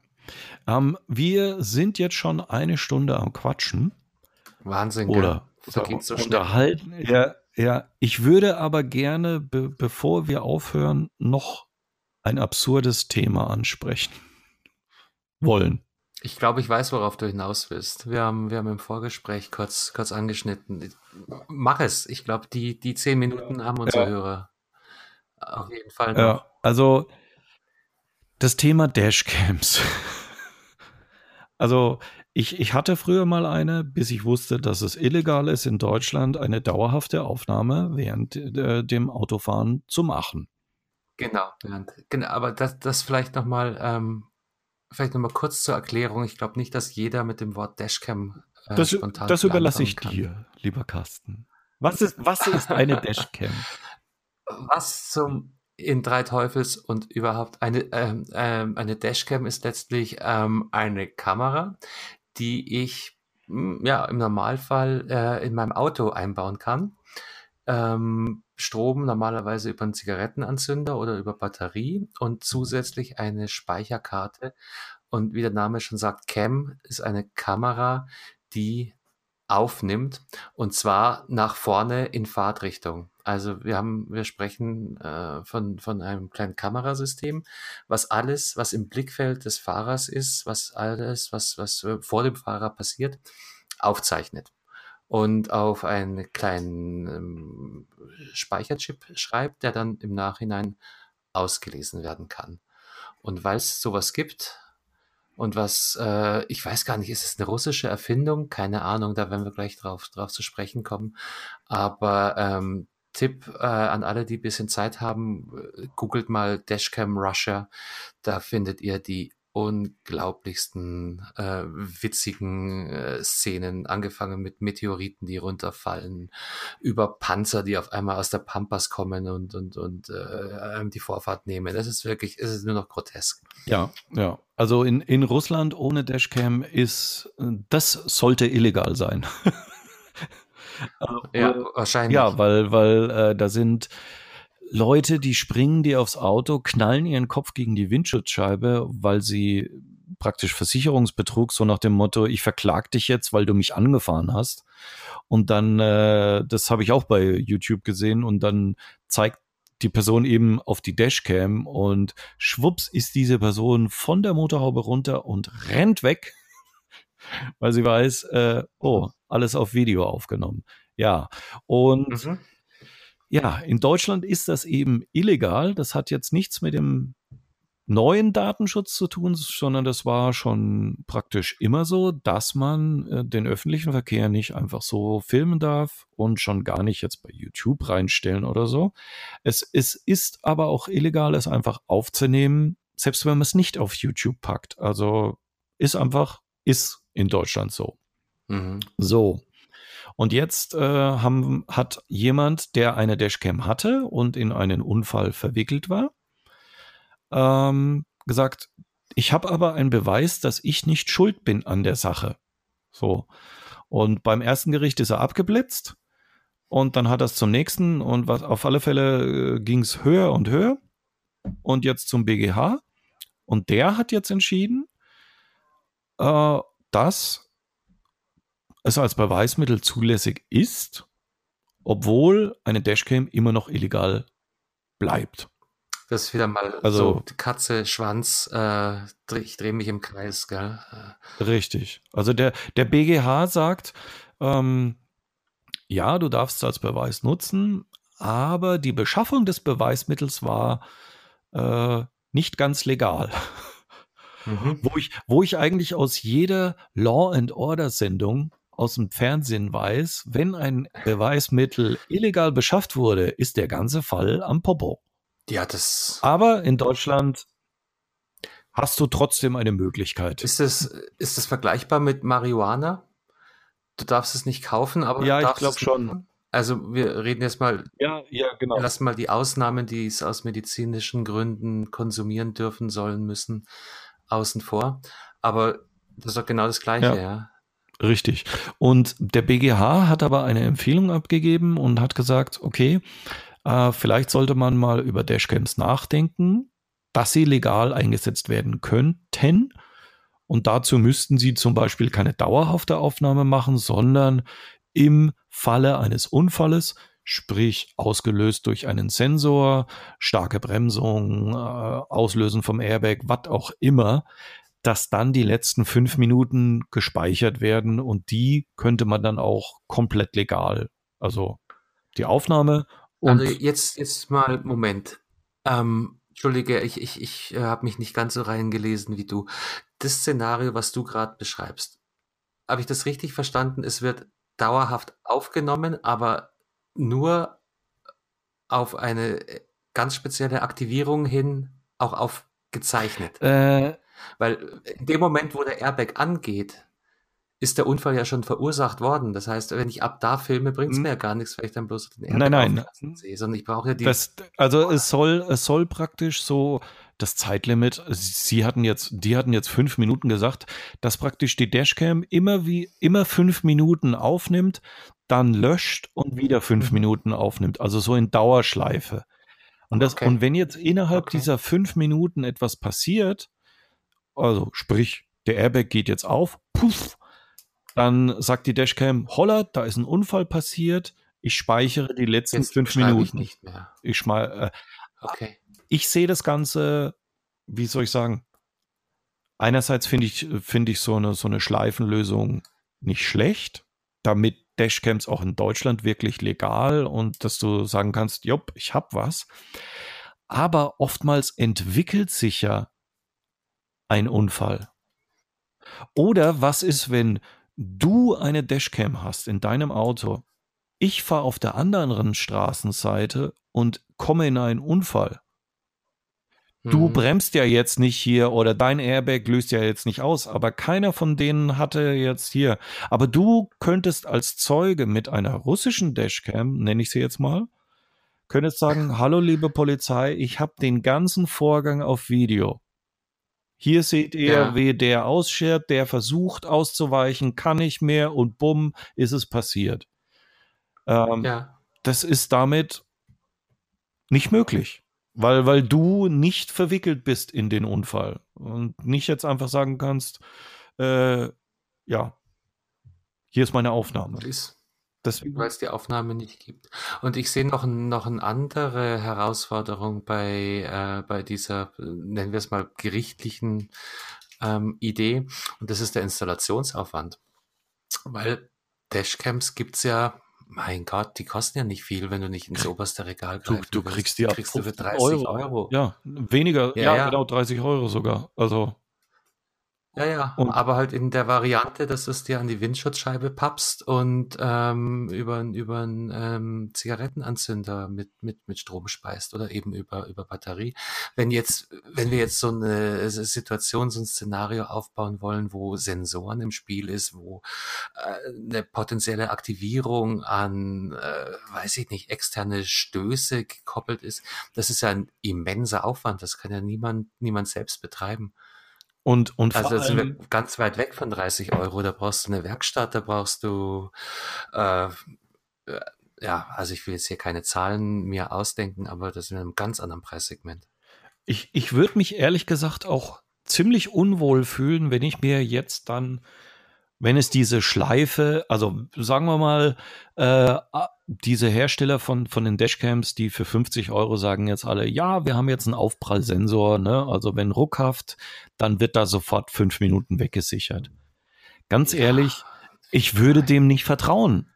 Ähm, wir sind jetzt schon eine Stunde am Quatschen. Wahnsinn, oder so so unterhalten. Ja, ja. Ich würde aber gerne, be bevor wir aufhören, noch ein absurdes Thema ansprechen wollen. Ich glaube, ich weiß, worauf du hinaus willst. Wir haben, wir haben im Vorgespräch kurz, kurz angeschnitten. Mach es. Ich glaube, die, die zehn Minuten haben unsere ja. Hörer auf jeden Fall. Noch. Ja, also das Thema Dashcams. also ich, ich hatte früher mal eine, bis ich wusste, dass es illegal ist, in Deutschland eine dauerhafte Aufnahme während äh, dem Autofahren zu machen. Genau, genau aber das, das vielleicht nochmal ähm, vielleicht nochmal kurz zur Erklärung. Ich glaube nicht, dass jeder mit dem Wort Dashcam äh, das, spontan Das überlasse ich kann. dir, lieber Carsten. Was ist, was ist eine Dashcam? Was zum in drei Teufels und überhaupt eine, ähm, ähm, eine Dashcam ist letztlich ähm, eine Kamera, die ich hm, ja im Normalfall äh, in meinem Auto einbauen kann. Ähm, Strom normalerweise über einen Zigarettenanzünder oder über Batterie und zusätzlich eine Speicherkarte. Und wie der Name schon sagt, Cam ist eine Kamera, die aufnimmt und zwar nach vorne in Fahrtrichtung. Also wir haben, wir sprechen äh, von, von einem kleinen Kamerasystem, was alles, was im Blickfeld des Fahrers ist, was alles, was, was äh, vor dem Fahrer passiert, aufzeichnet und auf einen kleinen ähm, Speicherchip schreibt, der dann im Nachhinein ausgelesen werden kann. Und weil es sowas gibt und was, äh, ich weiß gar nicht, ist es eine russische Erfindung? Keine Ahnung, da werden wir gleich drauf, drauf zu sprechen kommen. Aber ähm, Tipp äh, an alle, die ein bisschen Zeit haben, äh, googelt mal Dashcam Russia. Da findet ihr die unglaublichsten äh, witzigen äh, Szenen, angefangen mit Meteoriten, die runterfallen, über Panzer, die auf einmal aus der Pampas kommen und und und äh, die Vorfahrt nehmen. Das ist wirklich, es ist nur noch grotesk. Ja, ja. Also in, in Russland ohne Dashcam ist, das sollte illegal sein. also, ja, wahrscheinlich. Ja, weil, weil äh, da sind Leute, die springen dir aufs Auto, knallen ihren Kopf gegen die Windschutzscheibe, weil sie praktisch Versicherungsbetrug, so nach dem Motto, ich verklag dich jetzt, weil du mich angefahren hast. Und dann, äh, das habe ich auch bei YouTube gesehen, und dann zeigt die Person eben auf die Dashcam und schwupps ist diese Person von der Motorhaube runter und rennt weg, weil sie weiß, äh, oh, alles auf Video aufgenommen. Ja, und mhm. Ja, in Deutschland ist das eben illegal. Das hat jetzt nichts mit dem neuen Datenschutz zu tun, sondern das war schon praktisch immer so, dass man äh, den öffentlichen Verkehr nicht einfach so filmen darf und schon gar nicht jetzt bei YouTube reinstellen oder so. Es, es ist aber auch illegal, es einfach aufzunehmen, selbst wenn man es nicht auf YouTube packt. Also ist einfach, ist in Deutschland so. Mhm. So. Und jetzt äh, haben, hat jemand, der eine Dashcam hatte und in einen Unfall verwickelt war, ähm, gesagt, ich habe aber einen Beweis, dass ich nicht schuld bin an der Sache. So. Und beim ersten Gericht ist er abgeblitzt und dann hat er es zum nächsten und was auf alle Fälle äh, ging es höher und höher und jetzt zum BGH und der hat jetzt entschieden, äh, dass es als Beweismittel zulässig ist, obwohl eine Dashcam immer noch illegal bleibt. Das ist wieder mal also, so Katze, Schwanz, äh, ich drehe mich im Kreis, gell? Richtig. Also der, der BGH sagt, ähm, ja, du darfst es als Beweis nutzen, aber die Beschaffung des Beweismittels war äh, nicht ganz legal. Mhm. Wo, ich, wo ich eigentlich aus jeder Law and Order Sendung aus dem Fernsehen weiß, wenn ein Beweismittel illegal beschafft wurde, ist der ganze Fall am Popo. Ja, das. Aber in Deutschland hast du trotzdem eine Möglichkeit. Ist das, ist das vergleichbar mit Marihuana? Du darfst es nicht kaufen, aber ja, ich glaube schon. Also wir reden jetzt mal. Ja, ja, genau. Lassen mal die Ausnahmen, die es aus medizinischen Gründen konsumieren dürfen sollen müssen, außen vor. Aber das ist doch genau das Gleiche, ja. ja. Richtig. Und der BGH hat aber eine Empfehlung abgegeben und hat gesagt, okay, äh, vielleicht sollte man mal über Dashcams nachdenken, dass sie legal eingesetzt werden könnten. Und dazu müssten sie zum Beispiel keine dauerhafte Aufnahme machen, sondern im Falle eines Unfalles, sprich ausgelöst durch einen Sensor, starke Bremsung, äh, Auslösen vom Airbag, was auch immer, dass dann die letzten fünf Minuten gespeichert werden und die könnte man dann auch komplett legal, also die Aufnahme. Und also jetzt, jetzt mal, Moment. Ähm, Entschuldige, ich, ich, ich äh, habe mich nicht ganz so reingelesen wie du. Das Szenario, was du gerade beschreibst, habe ich das richtig verstanden? Es wird dauerhaft aufgenommen, aber nur auf eine äh, ganz spezielle Aktivierung hin auch aufgezeichnet. Äh, weil in dem Moment, wo der Airbag angeht, ist der Unfall ja schon verursacht worden. Das heißt, wenn ich ab da filme, bringt es hm. mir ja gar nichts, weil ich dann bloß den Airbag nein, nein. sehe, sondern ich brauche ja die. Das, also es soll, es soll praktisch so das Zeitlimit, sie hatten jetzt, die hatten jetzt fünf Minuten gesagt, dass praktisch die Dashcam immer wie, immer fünf Minuten aufnimmt, dann löscht und wieder fünf mhm. Minuten aufnimmt. Also so in Dauerschleife. Und das, okay. und wenn jetzt innerhalb okay. dieser fünf Minuten etwas passiert, also sprich, der Airbag geht jetzt auf, puff, dann sagt die Dashcam, holla, da ist ein Unfall passiert, ich speichere die letzten jetzt fünf Minuten. Ich nicht mehr. Ich, schmal, äh, okay. ich sehe das Ganze, wie soll ich sagen, einerseits finde ich, finde ich so eine, so eine Schleifenlösung nicht schlecht, damit Dashcams auch in Deutschland wirklich legal und dass du sagen kannst, jopp, ich hab was. Aber oftmals entwickelt sich ja ein Unfall? Oder was ist, wenn du eine Dashcam hast in deinem Auto, ich fahre auf der anderen Straßenseite und komme in einen Unfall? Du mhm. bremst ja jetzt nicht hier oder dein Airbag löst ja jetzt nicht aus, aber keiner von denen hatte jetzt hier. Aber du könntest als Zeuge mit einer russischen Dashcam, nenne ich sie jetzt mal, könntest sagen, hallo liebe Polizei, ich habe den ganzen Vorgang auf Video. Hier seht ihr, ja. wie der ausschert, der versucht auszuweichen, kann nicht mehr und bumm, ist es passiert. Ähm, ja. Das ist damit nicht möglich. Weil, weil du nicht verwickelt bist in den Unfall und nicht jetzt einfach sagen kannst, äh, ja, hier ist meine Aufnahme. Deswegen. Weil es die Aufnahme nicht gibt. Und ich sehe noch, noch eine andere Herausforderung bei, äh, bei dieser, nennen wir es mal, gerichtlichen ähm, Idee. Und das ist der Installationsaufwand. Weil Dashcams gibt es ja mein Gott, die kosten ja nicht viel, wenn du nicht ins oberste Regal greifst. Du, du kriegst die ab kriegst du für 30 Euro. Euro. Ja, weniger, ja, ja, ja, genau 30 Euro sogar. Also ja, ja, und aber halt in der Variante, dass du es dir an die Windschutzscheibe pappst und ähm, über, über einen ähm, Zigarettenanzünder mit, mit, mit Strom speist oder eben über, über Batterie. Wenn jetzt, wenn wir jetzt so eine Situation, so ein Szenario aufbauen wollen, wo Sensoren im Spiel ist, wo äh, eine potenzielle Aktivierung an, äh, weiß ich nicht, externe Stöße gekoppelt ist, das ist ja ein immenser Aufwand. Das kann ja niemand, niemand selbst betreiben. Und, und also sind wir ganz weit weg von 30 Euro. Da brauchst du eine Werkstatt, da brauchst du äh, ja, also ich will jetzt hier keine Zahlen mir ausdenken, aber das ist in einem ganz anderen Preissegment. Ich, ich würde mich ehrlich gesagt auch ziemlich unwohl fühlen, wenn ich mir jetzt dann wenn es diese Schleife, also sagen wir mal, äh, diese Hersteller von, von den Dashcams, die für 50 Euro sagen jetzt alle, ja, wir haben jetzt einen Aufprallsensor, ne? Also wenn ruckhaft, dann wird da sofort fünf Minuten weggesichert. Ganz ehrlich, ich würde dem nicht vertrauen.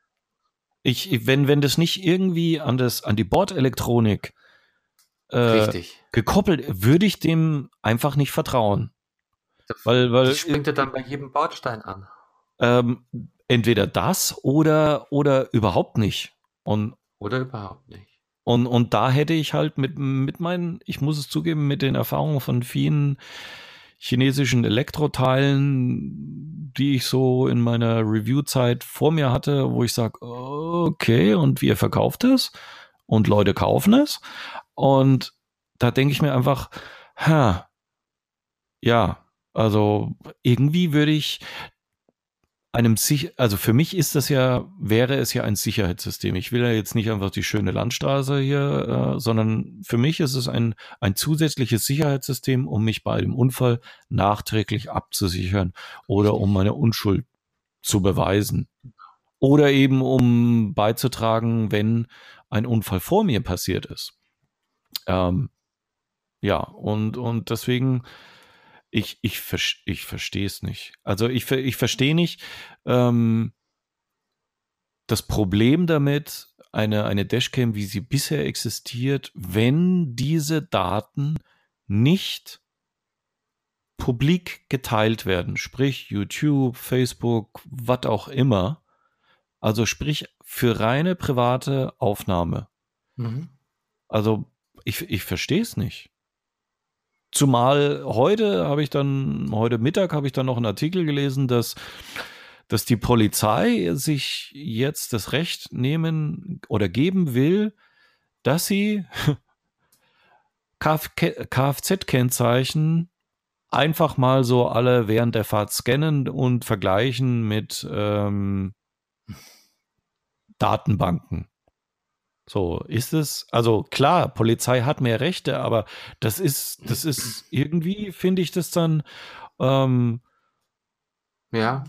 Ich, wenn, wenn das nicht irgendwie an das, an die Bordelektronik äh, gekoppelt, würde ich dem einfach nicht vertrauen. Weil, weil, die springt er dann bei jedem Bordstein an. Ähm, entweder das oder, oder überhaupt nicht. Und, oder überhaupt nicht. Und, und da hätte ich halt mit, mit meinen, ich muss es zugeben, mit den Erfahrungen von vielen chinesischen Elektroteilen, die ich so in meiner Review-Zeit vor mir hatte, wo ich sage, okay, und wie ihr verkauft es? Und Leute kaufen es. Und da denke ich mir einfach, ha, ja, also irgendwie würde ich einem sich, also für mich ist das ja, wäre es ja ein Sicherheitssystem. Ich will ja jetzt nicht einfach die schöne Landstraße hier, äh, sondern für mich ist es ein, ein zusätzliches Sicherheitssystem, um mich bei dem Unfall nachträglich abzusichern oder um meine Unschuld zu beweisen. Oder eben um beizutragen, wenn ein Unfall vor mir passiert ist. Ähm, ja, und, und deswegen, ich, ich, ich verstehe es nicht. Also ich, ich verstehe nicht ähm, das Problem damit, eine, eine Dashcam, wie sie bisher existiert, wenn diese Daten nicht publik geteilt werden, sprich YouTube, Facebook, was auch immer. Also sprich für reine private Aufnahme. Mhm. Also ich, ich verstehe es nicht. Zumal heute habe ich dann, heute Mittag habe ich dann noch einen Artikel gelesen, dass, dass die Polizei sich jetzt das Recht nehmen oder geben will, dass sie Kfz-Kennzeichen einfach mal so alle während der Fahrt scannen und vergleichen mit ähm, Datenbanken. So ist es. Also klar, Polizei hat mehr Rechte, aber das ist, das ist irgendwie, finde ich das dann ähm, ja.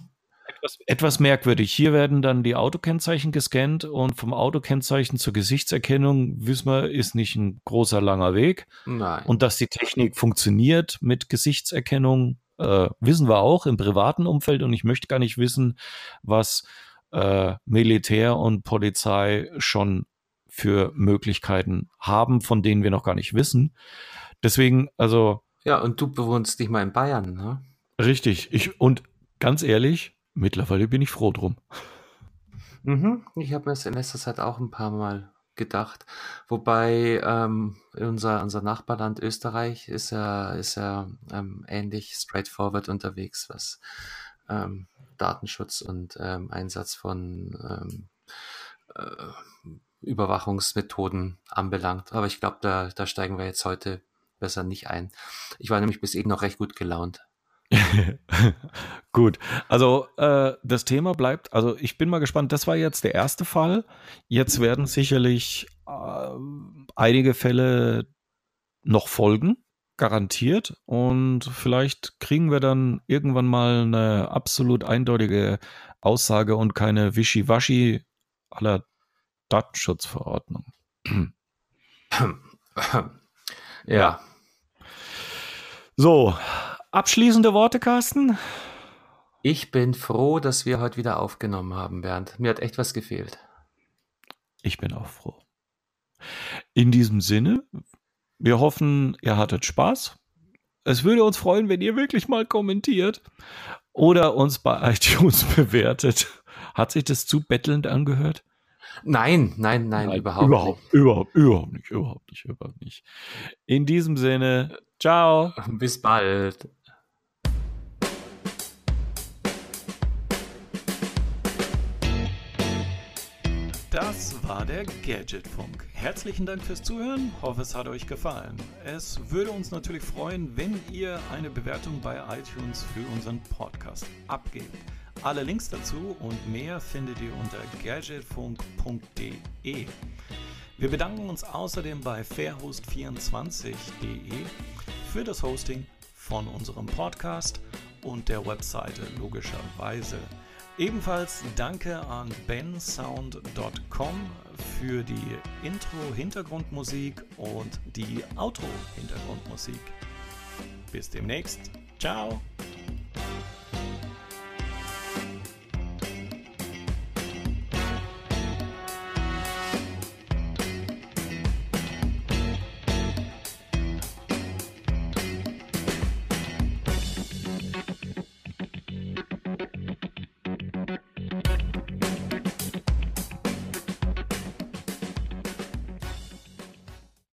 Etwas, etwas, merkwürdig. Hier werden dann die Autokennzeichen gescannt und vom Autokennzeichen zur Gesichtserkennung, wissen wir, ist nicht ein großer langer Weg. Nein. Und dass die Technik funktioniert mit Gesichtserkennung, äh, wissen wir auch im privaten Umfeld und ich möchte gar nicht wissen, was äh, Militär und Polizei schon für Möglichkeiten haben, von denen wir noch gar nicht wissen. Deswegen, also. Ja, und du bewohnst dich mal in Bayern, ne? Richtig. Ich, und ganz ehrlich, mittlerweile bin ich froh drum. Mhm. Ich habe mir das in letzter Zeit auch ein paar Mal gedacht. Wobei ähm, unser, unser Nachbarland Österreich ist ja, ist ja ähm, ähnlich straightforward unterwegs, was ähm, Datenschutz und ähm, Einsatz von ähm, äh, Überwachungsmethoden anbelangt. Aber ich glaube, da, da steigen wir jetzt heute besser nicht ein. Ich war nämlich bis eben noch recht gut gelaunt. Gut, also äh, das Thema bleibt, also ich bin mal gespannt, das war jetzt der erste Fall. Jetzt werden sicherlich äh, einige Fälle noch folgen, garantiert. Und vielleicht kriegen wir dann irgendwann mal eine absolut eindeutige Aussage und keine Wischiwaschi aller Datenschutzverordnung. ja. So, abschließende Worte, Carsten? Ich bin froh, dass wir heute wieder aufgenommen haben, Bernd. Mir hat echt was gefehlt. Ich bin auch froh. In diesem Sinne, wir hoffen, ihr hattet Spaß. Es würde uns freuen, wenn ihr wirklich mal kommentiert oder uns bei iTunes bewertet. Hat sich das zu bettelnd angehört? Nein, nein, nein, nein überhaupt, überhaupt nicht. Überhaupt, überhaupt nicht, überhaupt nicht, überhaupt nicht. In diesem Sinne, ciao. Bis bald. Das war der Gadgetfunk. Herzlichen Dank fürs Zuhören. Hoffe, es hat euch gefallen. Es würde uns natürlich freuen, wenn ihr eine Bewertung bei iTunes für unseren Podcast abgebt. Alle Links dazu und mehr findet ihr unter gadgetfunk.de. Wir bedanken uns außerdem bei fairhost24.de für das Hosting von unserem Podcast und der Webseite logischerweise. Ebenfalls danke an bensound.com für die Intro-Hintergrundmusik und die Outro-Hintergrundmusik. Bis demnächst. Ciao.